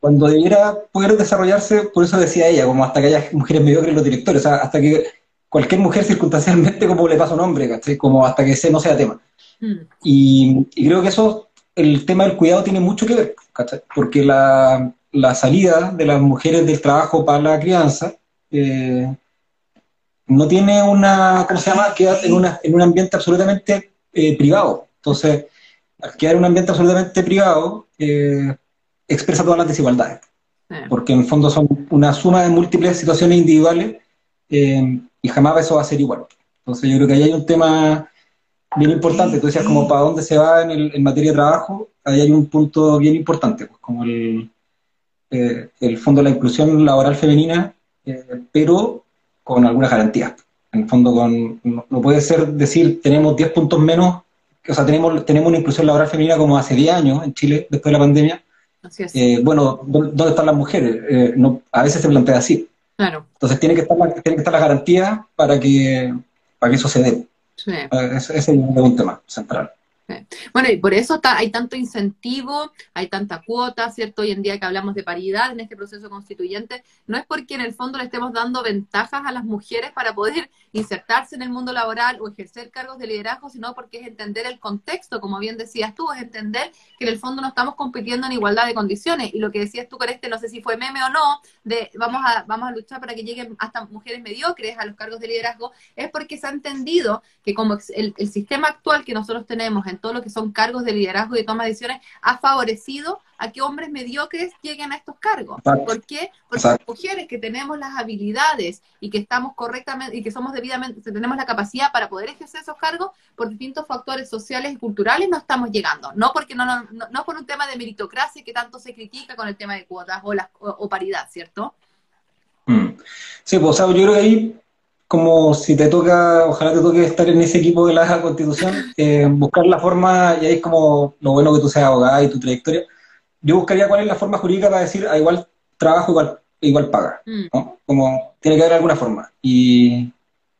Cuando debiera poder desarrollarse, por eso decía ella, como hasta que haya mujeres mediocres en los directores, o sea, hasta que cualquier mujer circunstancialmente como le pasa a un hombre, ¿cachai? Como hasta que ese no sea tema. Mm. Y, creo que eso, el tema del cuidado tiene mucho que ver, ¿cachai? Porque la, la salida de las mujeres del trabajo para la crianza eh, no tiene una, ¿cómo se llama? Queda en, una, en un ambiente absolutamente eh, privado. Entonces, al quedar en un ambiente absolutamente privado, eh, expresa todas las desigualdades. Porque en el fondo son una suma de múltiples situaciones individuales y jamás eso va a ser igual. Entonces yo creo que ahí hay un tema bien importante. Tú decías como para dónde se va en, materia de trabajo, ahí hay un punto bien importante, pues, como el, eh, el fondo de la inclusión laboral femenina, pero con algunas garantías. En el fondo, con, no, no puede ser decir tenemos 10 puntos menos o sea, tenemos, tenemos una inclusión laboral femenina como hace 10 años en Chile, después de la pandemia. Así es. Eh, bueno, ¿dónde están las mujeres? Eh, no, a veces se plantea así. Claro. Entonces tiene que estar la, tiene que estar la garantía para que, para que eso se dé. Sí. Eh, ese es un tema central. Bueno, y por eso hay tanto incentivo, hay tanta cuota, ¿cierto? Hoy en día que hablamos de paridad en este proceso constituyente, no es porque en el fondo le estemos dando ventajas a las mujeres para poder insertarse en el mundo laboral o ejercer cargos de liderazgo, sino porque es entender el contexto, como bien decías tú, es entender que en el fondo no estamos compitiendo en igualdad de condiciones. Y lo que decías tú con este, no sé si fue meme o no, de vamos a, vamos a luchar para que lleguen hasta mujeres mediocres a los cargos de liderazgo, es porque se ha entendido que como el, el sistema actual que nosotros tenemos en todo lo que son cargos de liderazgo y toma de decisiones, ha favorecido a que hombres mediocres lleguen a estos cargos. ¿Por qué? Porque las mujeres que tenemos las habilidades y que estamos correctamente y que somos debidamente, tenemos la capacidad para poder ejercer esos cargos, por distintos factores sociales y culturales no estamos llegando. No porque no, no, no por un tema de meritocracia que tanto se critica con el tema de cuotas o, la, o, paridad, ¿cierto? Mm. Sí, pues yo creo que ahí como si te toca, ojalá te toque estar en ese equipo de la Constitución, eh, buscar la forma, y ahí es como lo bueno que tú seas abogada y tu trayectoria, yo buscaría cuál es la forma jurídica para decir a igual trabajo, igual, igual paga, mm. ¿no? Como tiene que haber alguna forma. Y,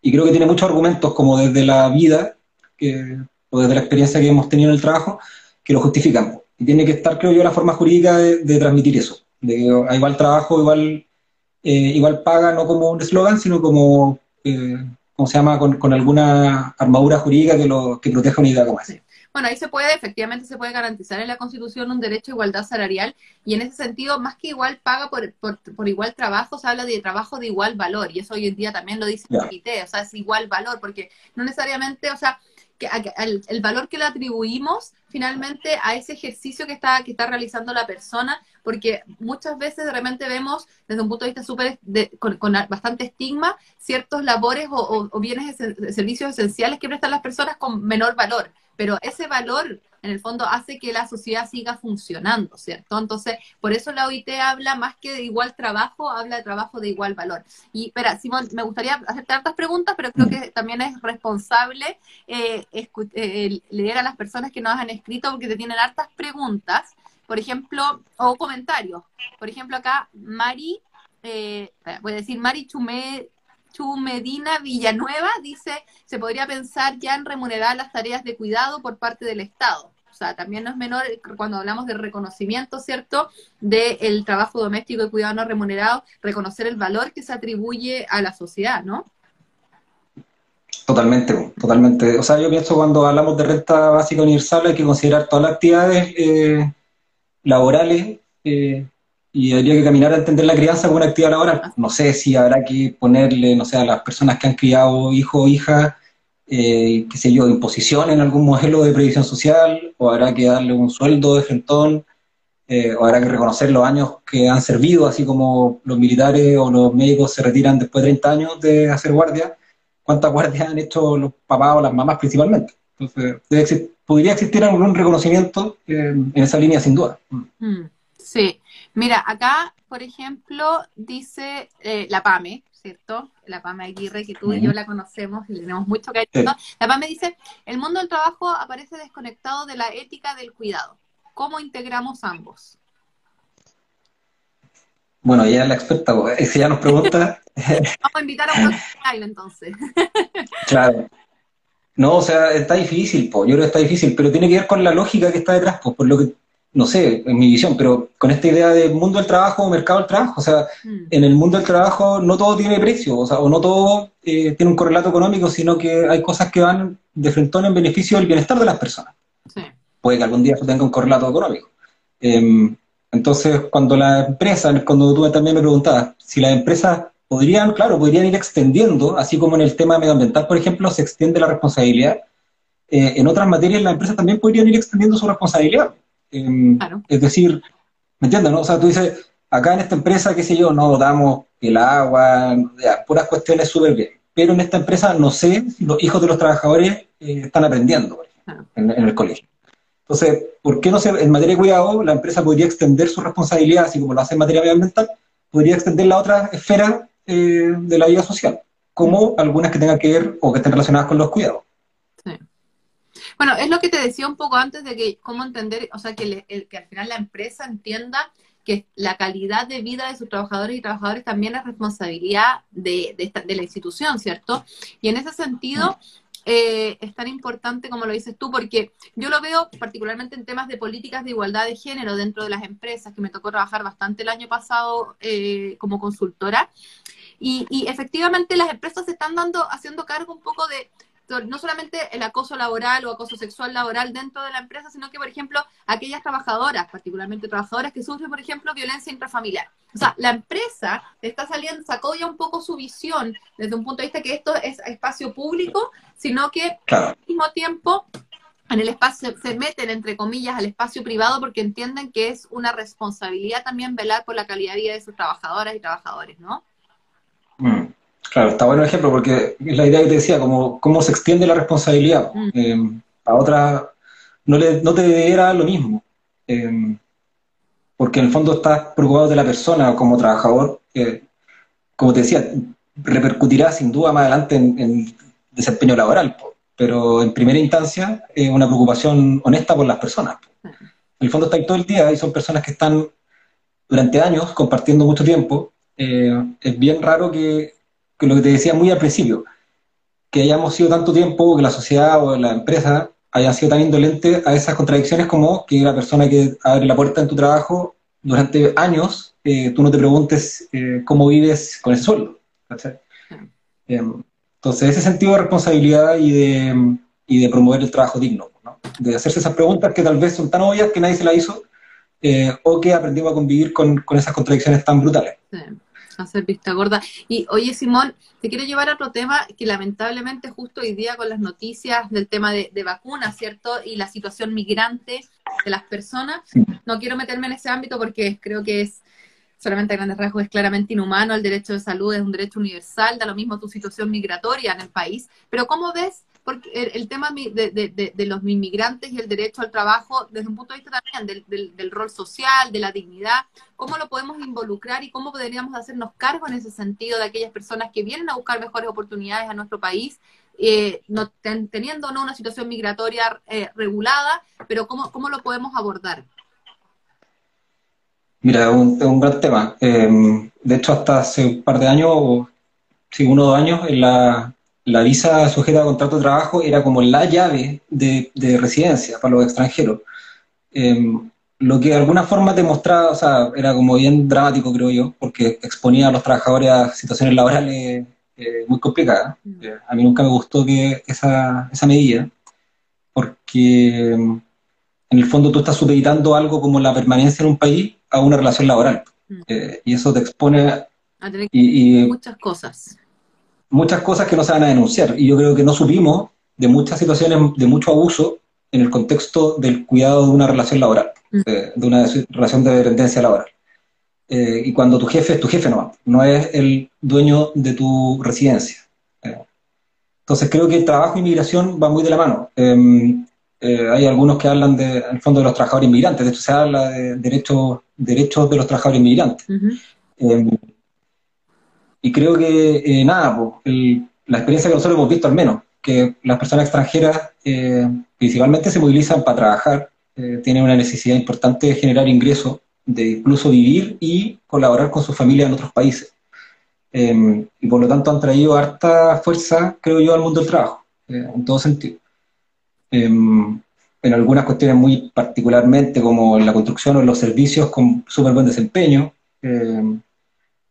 y, creo que tiene muchos argumentos, como desde la vida que, o desde la experiencia que hemos tenido en el trabajo, que lo justifican. Y tiene que estar, creo yo, la forma jurídica de, transmitir eso, de que a igual trabajo, igual, eh, igual paga, no como un eslogan, sino como, eh, ¿cómo se llama?, con, con, alguna armadura jurídica que, lo, que proteja una idea como esa. Bueno, ahí se puede, efectivamente, se puede garantizar en la Constitución un derecho a igualdad salarial y en ese sentido, más que igual paga por, por, igual trabajo, se habla de trabajo de igual valor y eso hoy en día también lo dice el comité, o sea, es igual valor, porque no necesariamente, o sea, que, el, valor que le atribuimos finalmente a ese ejercicio que está, que está realizando la persona, porque muchas veces de repente vemos desde un punto de vista súper con, con, bastante estigma ciertos labores o, o bienes, servicios esenciales que prestan las personas con menor valor pero ese valor en el fondo hace que la sociedad siga funcionando, ¿cierto? Entonces, por eso la OIT habla más que de igual trabajo, habla de trabajo de igual valor. Y, espera, Simón, me gustaría hacer tantas preguntas, pero creo que también es responsable eh, eh, leer a las personas que nos han escrito porque te tienen hartas preguntas, por ejemplo, o comentarios. Por ejemplo, acá, Mari, eh, voy a decir Mari Chumé Chu Medina Villanueva dice, se podría pensar ya en remunerar las tareas de cuidado por parte del Estado. O sea, también no es menor cuando hablamos de reconocimiento, ¿cierto?, del trabajo doméstico y cuidado no remunerado, reconocer el valor que se atribuye a la sociedad, ¿no? Totalmente, totalmente. O sea, yo pienso cuando hablamos de renta básica universal hay que considerar todas las actividades eh, laborales eh, y habría que caminar a entender la crianza como una actividad laboral. No sé si habrá que ponerle, no sé, a las personas que han criado hijo o hija, eh, qué sé yo, imposición en algún modelo de previsión social, o habrá que darle un sueldo de frentón, eh, o habrá que reconocer los años que han servido, así como los militares o los médicos se retiran después de 30 años de hacer guardia, cuántas guardias han hecho los papás o las mamás principalmente. Entonces, podría existir algún reconocimiento eh, en esa línea sin duda. Mm, sí. Mira, acá, por ejemplo, dice eh, la PAME, ¿cierto? La PAME Aguirre, que tú y yo la conocemos y le tenemos mucho cariño. La PAME dice, el mundo del trabajo aparece desconectado de la ética del cuidado. ¿Cómo integramos ambos? Bueno, ella es la experta, si ella nos pregunta... *laughs* Vamos a invitar a un live entonces. *laughs* claro. No, o sea, está difícil, po. yo creo que está difícil, pero tiene que ver con la lógica que está detrás, pues, por lo que no sé, en mi visión, pero con esta idea de mundo del trabajo o mercado del trabajo, o sea, mm. en el mundo del trabajo no todo tiene precio, o sea, o no todo eh, tiene un correlato económico, sino que hay cosas que van de frente en beneficio del bienestar de las personas. Puede que algún día eso tenga un correlato económico. Em, entonces, cuando la empresa, cuando tú también me preguntabas, si las empresas podrían, claro, podrían ir extendiendo, así como en el tema medioambiental, por ejemplo, se extiende la responsabilidad, eh, en otras materias las empresas también podrían ir extendiendo su responsabilidad. Em, es decir, ¿me entiendes? No? O sea, tú dices, acá en esta empresa, qué sé yo, no damos el agua, puras cuestiones súper bien. Pero en esta empresa no sé si los hijos de los trabajadores eh, están aprendiendo en, el colegio. Entonces, ¿por qué no se, en materia de cuidado, la empresa podría extender su responsabilidad, así como lo hace en materia medioambiental, podría extender la otra esfera eh, de la vida social, como algunas que tengan que ver o que estén relacionadas con los cuidados? Bueno, es lo que te decía un poco antes de que cómo entender, o sea, que, el, que al final la empresa entienda que la calidad de vida de sus trabajadores y trabajadores también es responsabilidad de, de, la institución, ¿cierto? Y en ese sentido eh, es tan importante como lo dices tú, porque yo lo veo particularmente en temas de políticas de igualdad de género dentro de las empresas, que me tocó trabajar bastante el año pasado eh, como consultora. Y, y efectivamente las empresas se están dando, haciendo cargo un poco de no solamente el acoso laboral o acoso sexual laboral dentro de la empresa, sino que, por ejemplo, aquellas trabajadoras, particularmente trabajadoras que sufren, por ejemplo, violencia intrafamiliar. O sea, la empresa está saliendo, sacó ya un poco su visión desde un punto de vista que esto es espacio público, sino que al mismo tiempo en el espacio, se meten, entre comillas, al espacio privado porque entienden que es una responsabilidad también velar por la calidad de vida de sus trabajadoras y trabajadores, ¿no? Mm. Claro, está bueno el ejemplo porque es la idea que te decía, como cómo se extiende la responsabilidad. Mm. Eh, a otra no, le, no te deberá lo mismo. Eh, porque en el fondo estás preocupado de la persona como trabajador. como te decía, repercutirá sin duda más adelante en, desempeño laboral, pero en primera instancia es una preocupación honesta por las personas. En el fondo está ahí todo el día y son personas que están durante años compartiendo mucho tiempo. Eh, es bien raro que, que, lo que te decía muy al principio, que hayamos sido tanto tiempo, que la sociedad o la empresa hayan sido tan indolentes a esas contradicciones como que la persona que abre la puerta en tu trabajo durante años, eh, tú no te preguntes eh, cómo vives con ese sueldo. Em, entonces, ese sentido de responsabilidad y de, y de promover el trabajo digno, ¿no? de hacerse esas preguntas que tal vez son tan obvias que nadie se las hizo, eh, o que aprendimos a convivir con, con esas contradicciones tan brutales. Sí hacer vista gorda. Y oye, Simón, te quiero llevar a otro tema que lamentablemente justo hoy día con las noticias del tema de, de vacunas, ¿cierto? Y la situación migrante de las personas, no quiero meterme en ese ámbito porque creo que es solamente a grandes rasgos es claramente inhumano, el derecho de salud es un derecho universal, da lo mismo tu situación migratoria en el país, pero ¿cómo ves porque el, tema de, los inmigrantes y el derecho al trabajo, desde un punto de vista también del, rol social, de la dignidad, ¿cómo lo podemos involucrar y cómo podríamos hacernos cargo en ese sentido de aquellas personas que vienen a buscar mejores oportunidades a nuestro país, eh, no, teniendo no una situación migratoria eh, regulada, pero ¿cómo, cómo lo podemos abordar? Mira, es un, un, gran tema. Em, de hecho, hasta hace un par de años, sí, uno o dos años, en la, la visa sujeta a contrato de trabajo era como la llave de, residencia para los extranjeros. Em, lo que de alguna forma te mostraba, o sea, era como bien dramático, creo yo, porque exponía a los trabajadores a situaciones laborales eh, muy complicadas. Mm. Eh, a mí nunca me gustó que esa, esa medida, porque em, en el fondo tú estás supeditando algo como la permanencia en un país a una relación laboral. Mm. Eh, y eso te expone a tener y, muchas cosas muchas cosas que no se van a denunciar. Y yo creo que no supimos de muchas situaciones de mucho abuso en el contexto del cuidado de una relación laboral, mm. de, una relación de dependencia laboral. Eh, y cuando tu jefe es tu jefe no, no es el dueño de tu residencia. Eh, entonces creo que el trabajo e inmigración va muy de la mano. Em, eh, hay algunos que hablan de, en el fondo de los trabajadores inmigrantes, de hecho se habla de derechos, derechos de los trabajadores inmigrantes. Em, y creo que, eh, nada, la experiencia que nosotros hemos visto al menos, que las personas extranjeras eh, principalmente se movilizan para trabajar, eh, tienen una necesidad importante de generar ingresos, de incluso vivir y colaborar con su familia en otros países. Em, y por lo tanto han traído harta fuerza, creo yo, al mundo del trabajo, en todo sentido. Em, en algunas cuestiones muy particularmente, como en la construcción o en los servicios, con súper buen desempeño.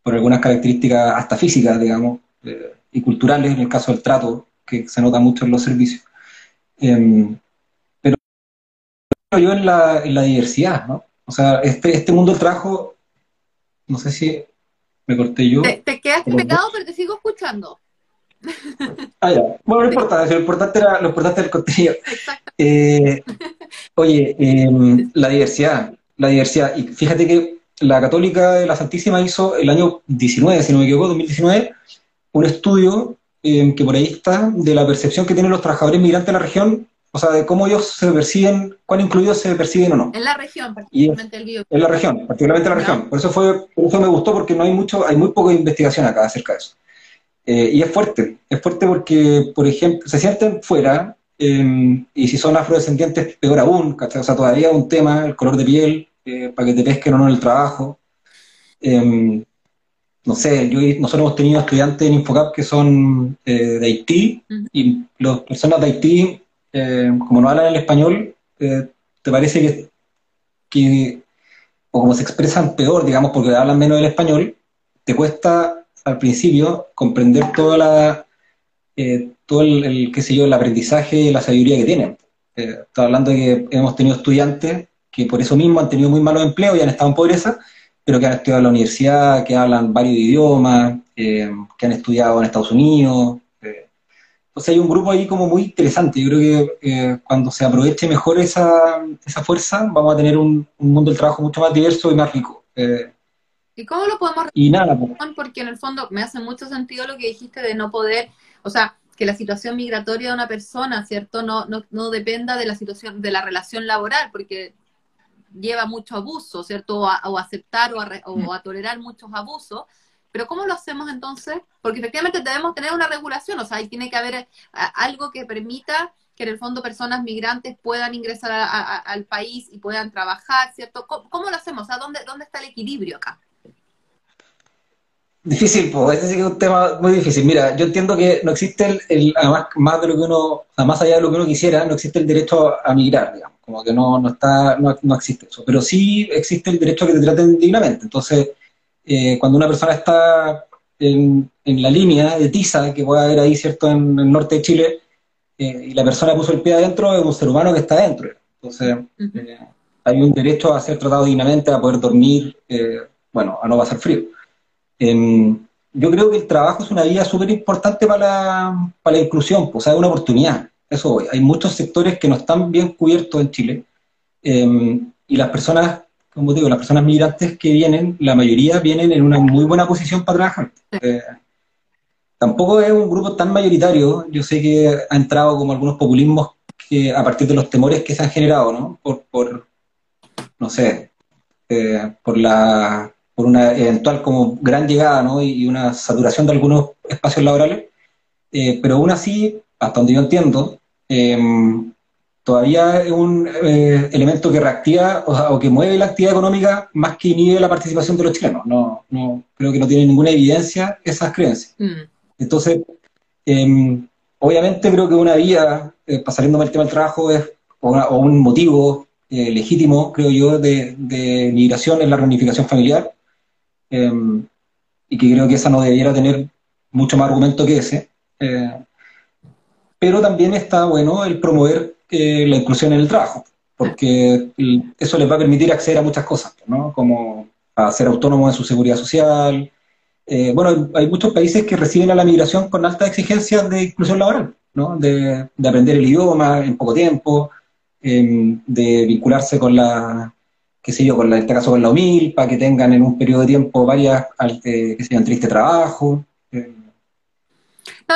Por algunas características hasta físicas, digamos, eh, y culturales, en el caso del trato, que se nota mucho en los servicios. Em, pero yo en la, en la, diversidad, ¿no? O sea, este, este mundo del trabajo, no sé si me corté yo. Te, te quedaste pegado, pero te sigo escuchando. Ah, ya. Bueno, no importa, lo importante era, lo importante era el contenido. Eh, oye, em, la diversidad, la diversidad, y fíjate que la Católica de la Santísima hizo el año 19, si no me equivoco, 2019, un estudio eh, que por ahí está de la percepción que tienen los trabajadores migrantes en la región, o sea, de cómo ellos se perciben, cuán incluidos se perciben o no. En la región, particularmente el bio. En la región, particularmente en la región. Por eso fue, por eso me gustó porque no hay mucho, hay muy poca investigación acá acerca de eso. Eh, y es fuerte, es fuerte porque, por ejemplo, se sienten fuera, eh, y si son afrodescendientes, peor aún, O sea, todavía un tema, el color de piel, eh, para que te pesquen o no en el trabajo. Em, no sé, yo, nosotros hemos tenido estudiantes en Infocap que son eh, de Haití y las personas de Haití, eh, como no hablan el español, te parece que, que, o como se expresan peor, digamos, porque hablan menos el español, te cuesta al principio comprender toda la, todo el, qué sé yo, el aprendizaje y la sabiduría que tienen. Estoy hablando de que hemos tenido estudiantes que por eso mismo han tenido muy malos empleos y han estado en pobreza, pero que han estudiado en la universidad, que hablan varios idiomas, eh, que han estudiado en Estados Unidos. Eh. Entonces hay un grupo ahí como muy interesante. Yo creo que eh, cuando se aproveche mejor esa, esa fuerza, vamos a tener un, mundo del trabajo mucho más diverso y más rico. ¿Y cómo lo podemos y nada, pues. Porque en el fondo me hace mucho sentido lo que dijiste de no poder, o sea, que la situación migratoria de una persona, ¿cierto? No, no, no dependa de la situación, de la relación laboral, porque lleva mucho abuso, ¿cierto? O a, aceptar o a, tolerar muchos abusos. Pero ¿cómo lo hacemos entonces? Porque efectivamente debemos tener una regulación, o sea, ahí tiene que haber eh, algo que permita que en el fondo personas migrantes puedan ingresar al país y puedan trabajar, ¿cierto? ¿Cómo, lo hacemos? ¿dónde, ¿Dónde está el equilibrio acá? Difícil, pues, ese es un tema muy difícil. Mira, yo entiendo que no existe el, además, más de lo que uno, más allá de lo que uno quisiera, no existe el derecho a migrar, digamos, como que no, no está, no, no existe eso. Pero sí existe el derecho a que te traten dignamente. Entonces, eh, cuando una persona está en, en, la línea de tiza que puede haber ahí, ¿cierto?, en el norte de Chile, eh, y la persona puso el pie adentro, es un ser humano que está adentro. Entonces, eh, hay un derecho a ser tratado dignamente, a poder dormir, bueno, a no pasar frío. Em, yo creo que el trabajo es una vía súper importante para la, para la inclusión, pues, o sea, es una oportunidad. Eso Hay muchos sectores que no están bien cubiertos en Chile em, y las personas, como digo, las personas migrantes que vienen, la mayoría vienen en una muy buena posición para trabajar. Eh, tampoco es un grupo tan mayoritario. Yo sé que ha entrado como algunos populismos que a partir de los temores que se han generado, ¿no? Por, por no sé, eh, por la por una eventual como gran llegada ¿no? y, una saturación de algunos espacios laborales, eh, pero aún así, hasta donde yo entiendo, em, todavía es un eh, elemento que reactiva o, que mueve la actividad económica más que inhibe la participación de los chilenos. No, no creo que no tiene ninguna evidencia esas creencias. Mm. Entonces, em, obviamente creo que una vía, eh, pasando el tema del trabajo, es, o, un motivo legítimo, creo yo, de, de migración es la reunificación familiar Em, y que creo que esa no debiera tener mucho más argumento que ese. Eh, pero también está bueno el promover eh, la inclusión en el trabajo, porque eso les va a permitir acceder a muchas cosas, ¿no? Como a ser autónomos en su seguridad social. Eh, bueno, hay muchos países que reciben a la migración con altas exigencias de inclusión laboral, ¿no? De, de aprender el idioma en poco tiempo, em, de vincularse con la, qué sé yo, con la, en este caso con la UMIL, para que tengan en un periodo de tiempo varias, eh, que sean triste trabajo.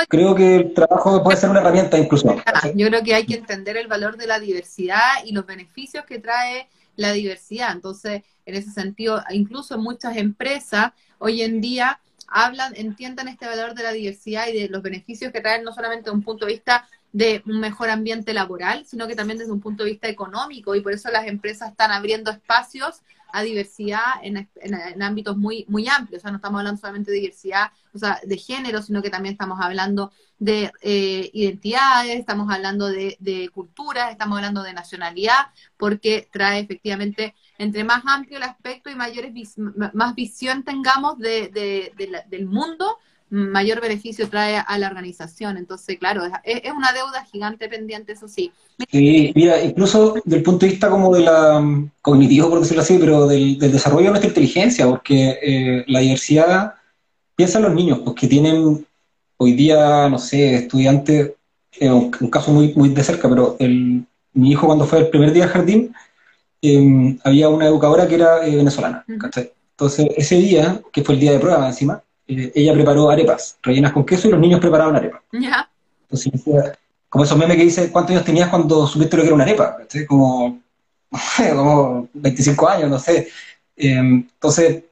Creo que el trabajo puede ser una herramienta de inclusión. Yo creo que hay que entender el valor de la diversidad y los beneficios que trae la diversidad. Entonces, en ese sentido, incluso muchas empresas hoy en día hablan, entiendan este valor de la diversidad y de los beneficios que traen no solamente de un punto de vista de un mejor ambiente laboral, sino que también desde un punto de vista económico y por eso las empresas están abriendo espacios a diversidad en, en, ámbitos muy, muy amplios. O sea, no estamos hablando solamente de diversidad o sea, de género, sino que también estamos hablando de eh, identidades, estamos hablando de, de culturas, estamos hablando de nacionalidad, porque trae efectivamente, entre más amplio el aspecto y mayores más visión tengamos de, de, del mundo, mayor beneficio trae a la organización. Entonces, claro, es, una deuda gigante pendiente, eso sí. Sí, mira, incluso del punto de vista como de la mm, cognitivo, por decirlo así, pero del, desarrollo de nuestra inteligencia, porque eh, la diversidad, piensa en los niños, pues que tienen hoy día, no sé, estudiantes, eh, un, caso muy, muy de cerca, pero el, mi hijo cuando fue el primer día al jardín, em, había una educadora que era eh, venezolana, Entonces, ese día, que fue el día de prueba encima, eh, ella preparó arepas rellenas con queso y los niños preparaban arepas. Entonces, como esos memes que dice, ¿cuántos años tenías cuando supiste lo que era una arepa? Como, *laughs* como 25 años, no sé. Em, entonces,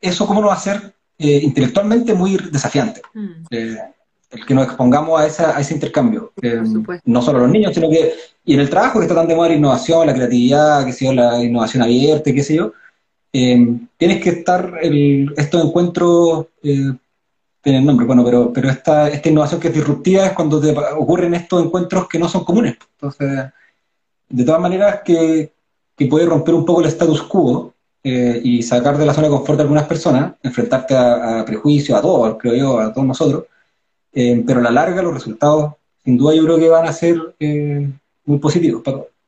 eso cómo nos va a hacer eh, intelectualmente muy desafiante. Mm. Eh, el que nos expongamos a, esa, a ese intercambio. No solo los niños, sino que, y en el trabajo que está tan de moda la innovación, la creatividad, qué sé yo, la innovación abierta, qué sé yo, eh, tienes que estar, el, estos encuentros, eh, tienen nombre, bueno, pero, pero esta, esta innovación que es disruptiva es cuando te ocurren estos encuentros que no son comunes. Entonces, de todas maneras, que, que puede romper un poco el status quo eh, y sacar de la zona de confort a algunas personas, enfrentarte a, prejuicios, a todos, creo yo, a todos nosotros, eh, pero a la larga los resultados, sin duda, yo creo que van a ser muy positivos para todos.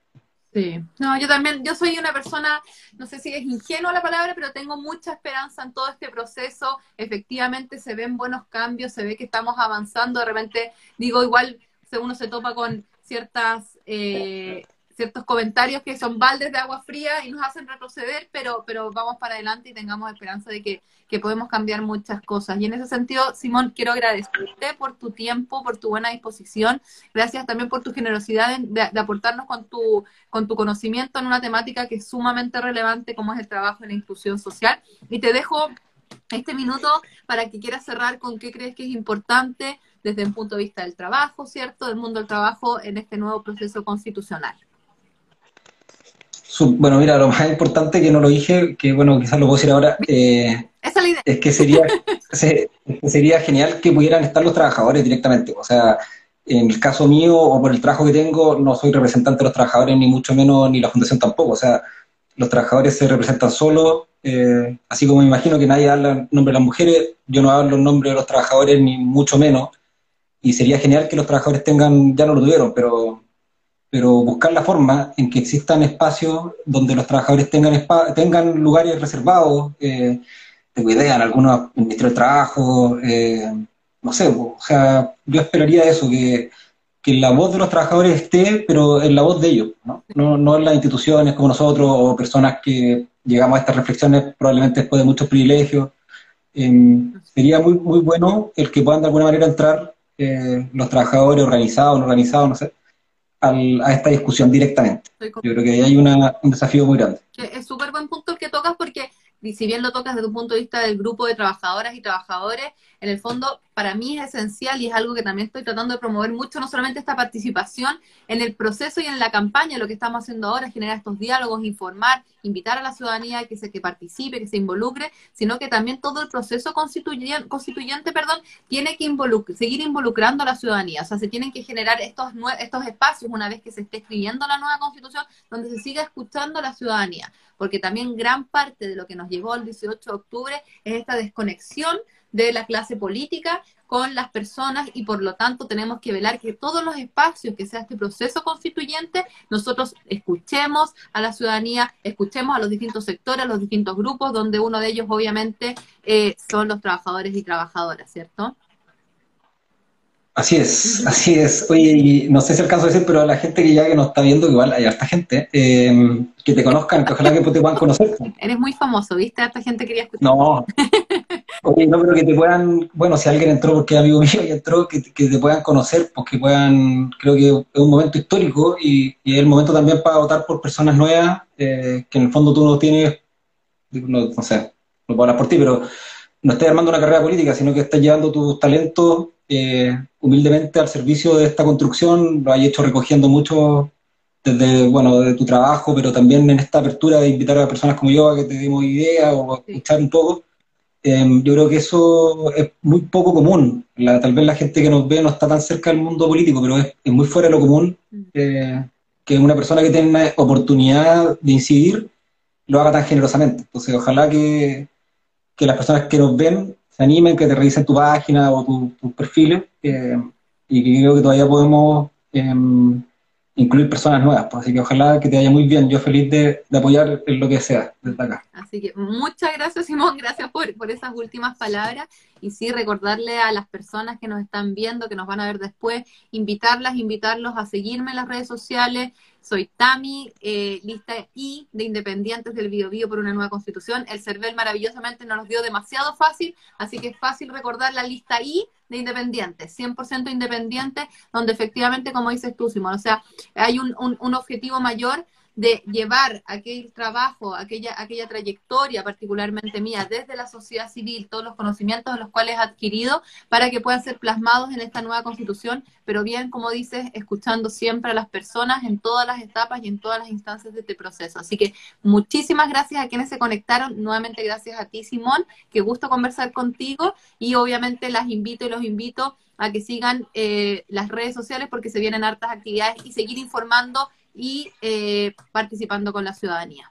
Sí, no, yo también, yo soy una persona, no sé si es ingenua la palabra, pero tengo mucha esperanza en todo este proceso. Efectivamente se ven buenos cambios, se ve que estamos avanzando. De repente, digo, igual uno se topa con ciertas eh, ciertos comentarios que son baldes de agua fría y nos hacen retroceder, pero, pero vamos para adelante y tengamos esperanza de que, podemos cambiar muchas cosas. Y en ese sentido, Simón, quiero agradecerte por tu tiempo, por tu buena disposición. Gracias también por tu generosidad de, de, aportarnos con tu, con tu conocimiento en una temática que es sumamente relevante como es el trabajo en la inclusión social. Y te dejo este minuto para que quieras cerrar con qué crees que es importante desde el punto de vista del trabajo, ¿cierto? Del mundo del trabajo en este nuevo proceso constitucional. Bueno, mira, lo más importante que no lo dije, que bueno, quizás lo puedo decir ahora, eh, es que sería, *laughs* sería genial que pudieran estar los trabajadores directamente. O sea, en el caso mío o por el trabajo que tengo, no soy representante de los trabajadores, ni mucho menos, ni la fundación tampoco. O sea, los trabajadores se representan solos, eh, así como me imagino que nadie habla en nombre de las mujeres, yo no hablo en nombre de los trabajadores, ni mucho menos. Y sería genial que los trabajadores tengan, ya no lo tuvieron, pero pero buscar la forma en que existan espacios donde los trabajadores tengan, tengan lugares reservados, eh, tengo idea, en algunos ministerios de trabajo, eh, no sé, o sea, yo esperaría eso, que, que, la voz de los trabajadores esté, pero en la voz de ellos, ¿no? No, no en las instituciones como nosotros o personas que llegamos a estas reflexiones probablemente después de muchos privilegios. Em, sería muy, muy bueno el que puedan de alguna manera entrar eh, los trabajadores organizados, no organizados, no sé, a esta discusión directamente. Yo creo que ahí hay una, un desafío muy grande. Es súper buen punto el que tocas porque si bien lo tocas desde un punto de vista del grupo de trabajadoras y trabajadores, en el fondo para mí es esencial y es algo que también estoy tratando de promover mucho, no solamente esta participación en el proceso y en la campaña, lo que estamos haciendo ahora, generar estos diálogos, informar, invitar a la ciudadanía que se que participe, que se involucre, sino que también todo el proceso constituyente, constituyente perdón, tiene que seguir involucrando a la ciudadanía, o sea, se tienen que generar estos, estos espacios una vez que se esté escribiendo la nueva constitución, donde se siga escuchando a la ciudadanía, porque también gran parte de lo que nos llevó al 18 de octubre es esta desconexión de la clase política con las personas y por lo tanto tenemos que velar que todos los espacios que sea este proceso constituyente, nosotros escuchemos a la ciudadanía, escuchemos a los distintos sectores, a los distintos grupos, donde uno de ellos obviamente eh, son los trabajadores y trabajadoras, ¿cierto? Así es, así es. Oye, no sé si alcanzo a decir, pero a la gente que ya que nos está viendo, igual hay harta gente, eh, que te conozcan, que ojalá que te puedan conocer. *laughs* Eres muy famoso, ¿viste? Harta gente quería escuchar. No, *laughs* Oye, no, pero que te puedan, bueno, si alguien entró porque es amigo mío y entró, que, te puedan conocer, porque pues puedan, creo que es un momento histórico y, es el momento también para votar por personas nuevas, eh, que en el fondo tú no tienes, no, no sé, no puedo hablar por ti, pero no estás armando una carrera política, sino que estás llevando tus talentos eh, humildemente al servicio de esta construcción, lo has hecho recogiendo mucho desde, bueno, de tu trabajo, pero también en esta apertura de invitar a personas como yo a que te demos ideas o a escuchar un poco. Em, yo creo que eso es muy poco común. tal vez la gente que nos ve no está tan cerca del mundo político, pero es, muy fuera de lo común mm. eh, que una persona que tenga oportunidad de incidir lo haga tan generosamente. Entonces, ojalá que, que las personas que nos ven se animen, que te revisen tu página o tus perfiles, eh, y que creo que todavía podemos em, incluir personas nuevas. Pues, así que ojalá que te vaya muy bien. Yo feliz de, apoyar en lo que sea desde acá. Así que muchas gracias, Simón. Gracias por, por esas últimas palabras. Y sí, recordarle a las personas que nos están viendo, que nos van a ver después, invitarlas, invitarlos a seguirme en las redes sociales. Soy Tami, eh, lista I de Independientes del Bio, Bio por una nueva constitución. El CERVEL maravillosamente nos los dio demasiado fácil, así que es fácil recordar la lista I de Independientes, 100% independientes, donde efectivamente, como dices tú, Simón, o sea, hay un, un objetivo mayor de llevar aquel trabajo, aquella, aquella trayectoria particularmente mía desde la sociedad civil, todos los conocimientos los cuales he adquirido, para que puedan ser plasmados en esta nueva constitución, pero bien, como dices, escuchando siempre a las personas en todas las etapas y en todas las instancias de este proceso. Así que muchísimas gracias a quienes se conectaron, nuevamente gracias a ti, Simón, qué gusto conversar contigo y obviamente las invito y los invito a que sigan eh, las redes sociales porque se vienen hartas actividades y seguir informando y eh, participando con la ciudadanía.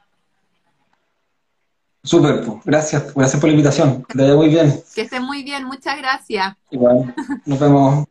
Súper, pues. gracias, gracias por la invitación. Que te vaya muy bien. Que esté muy bien, muchas gracias. Igual, nos vemos.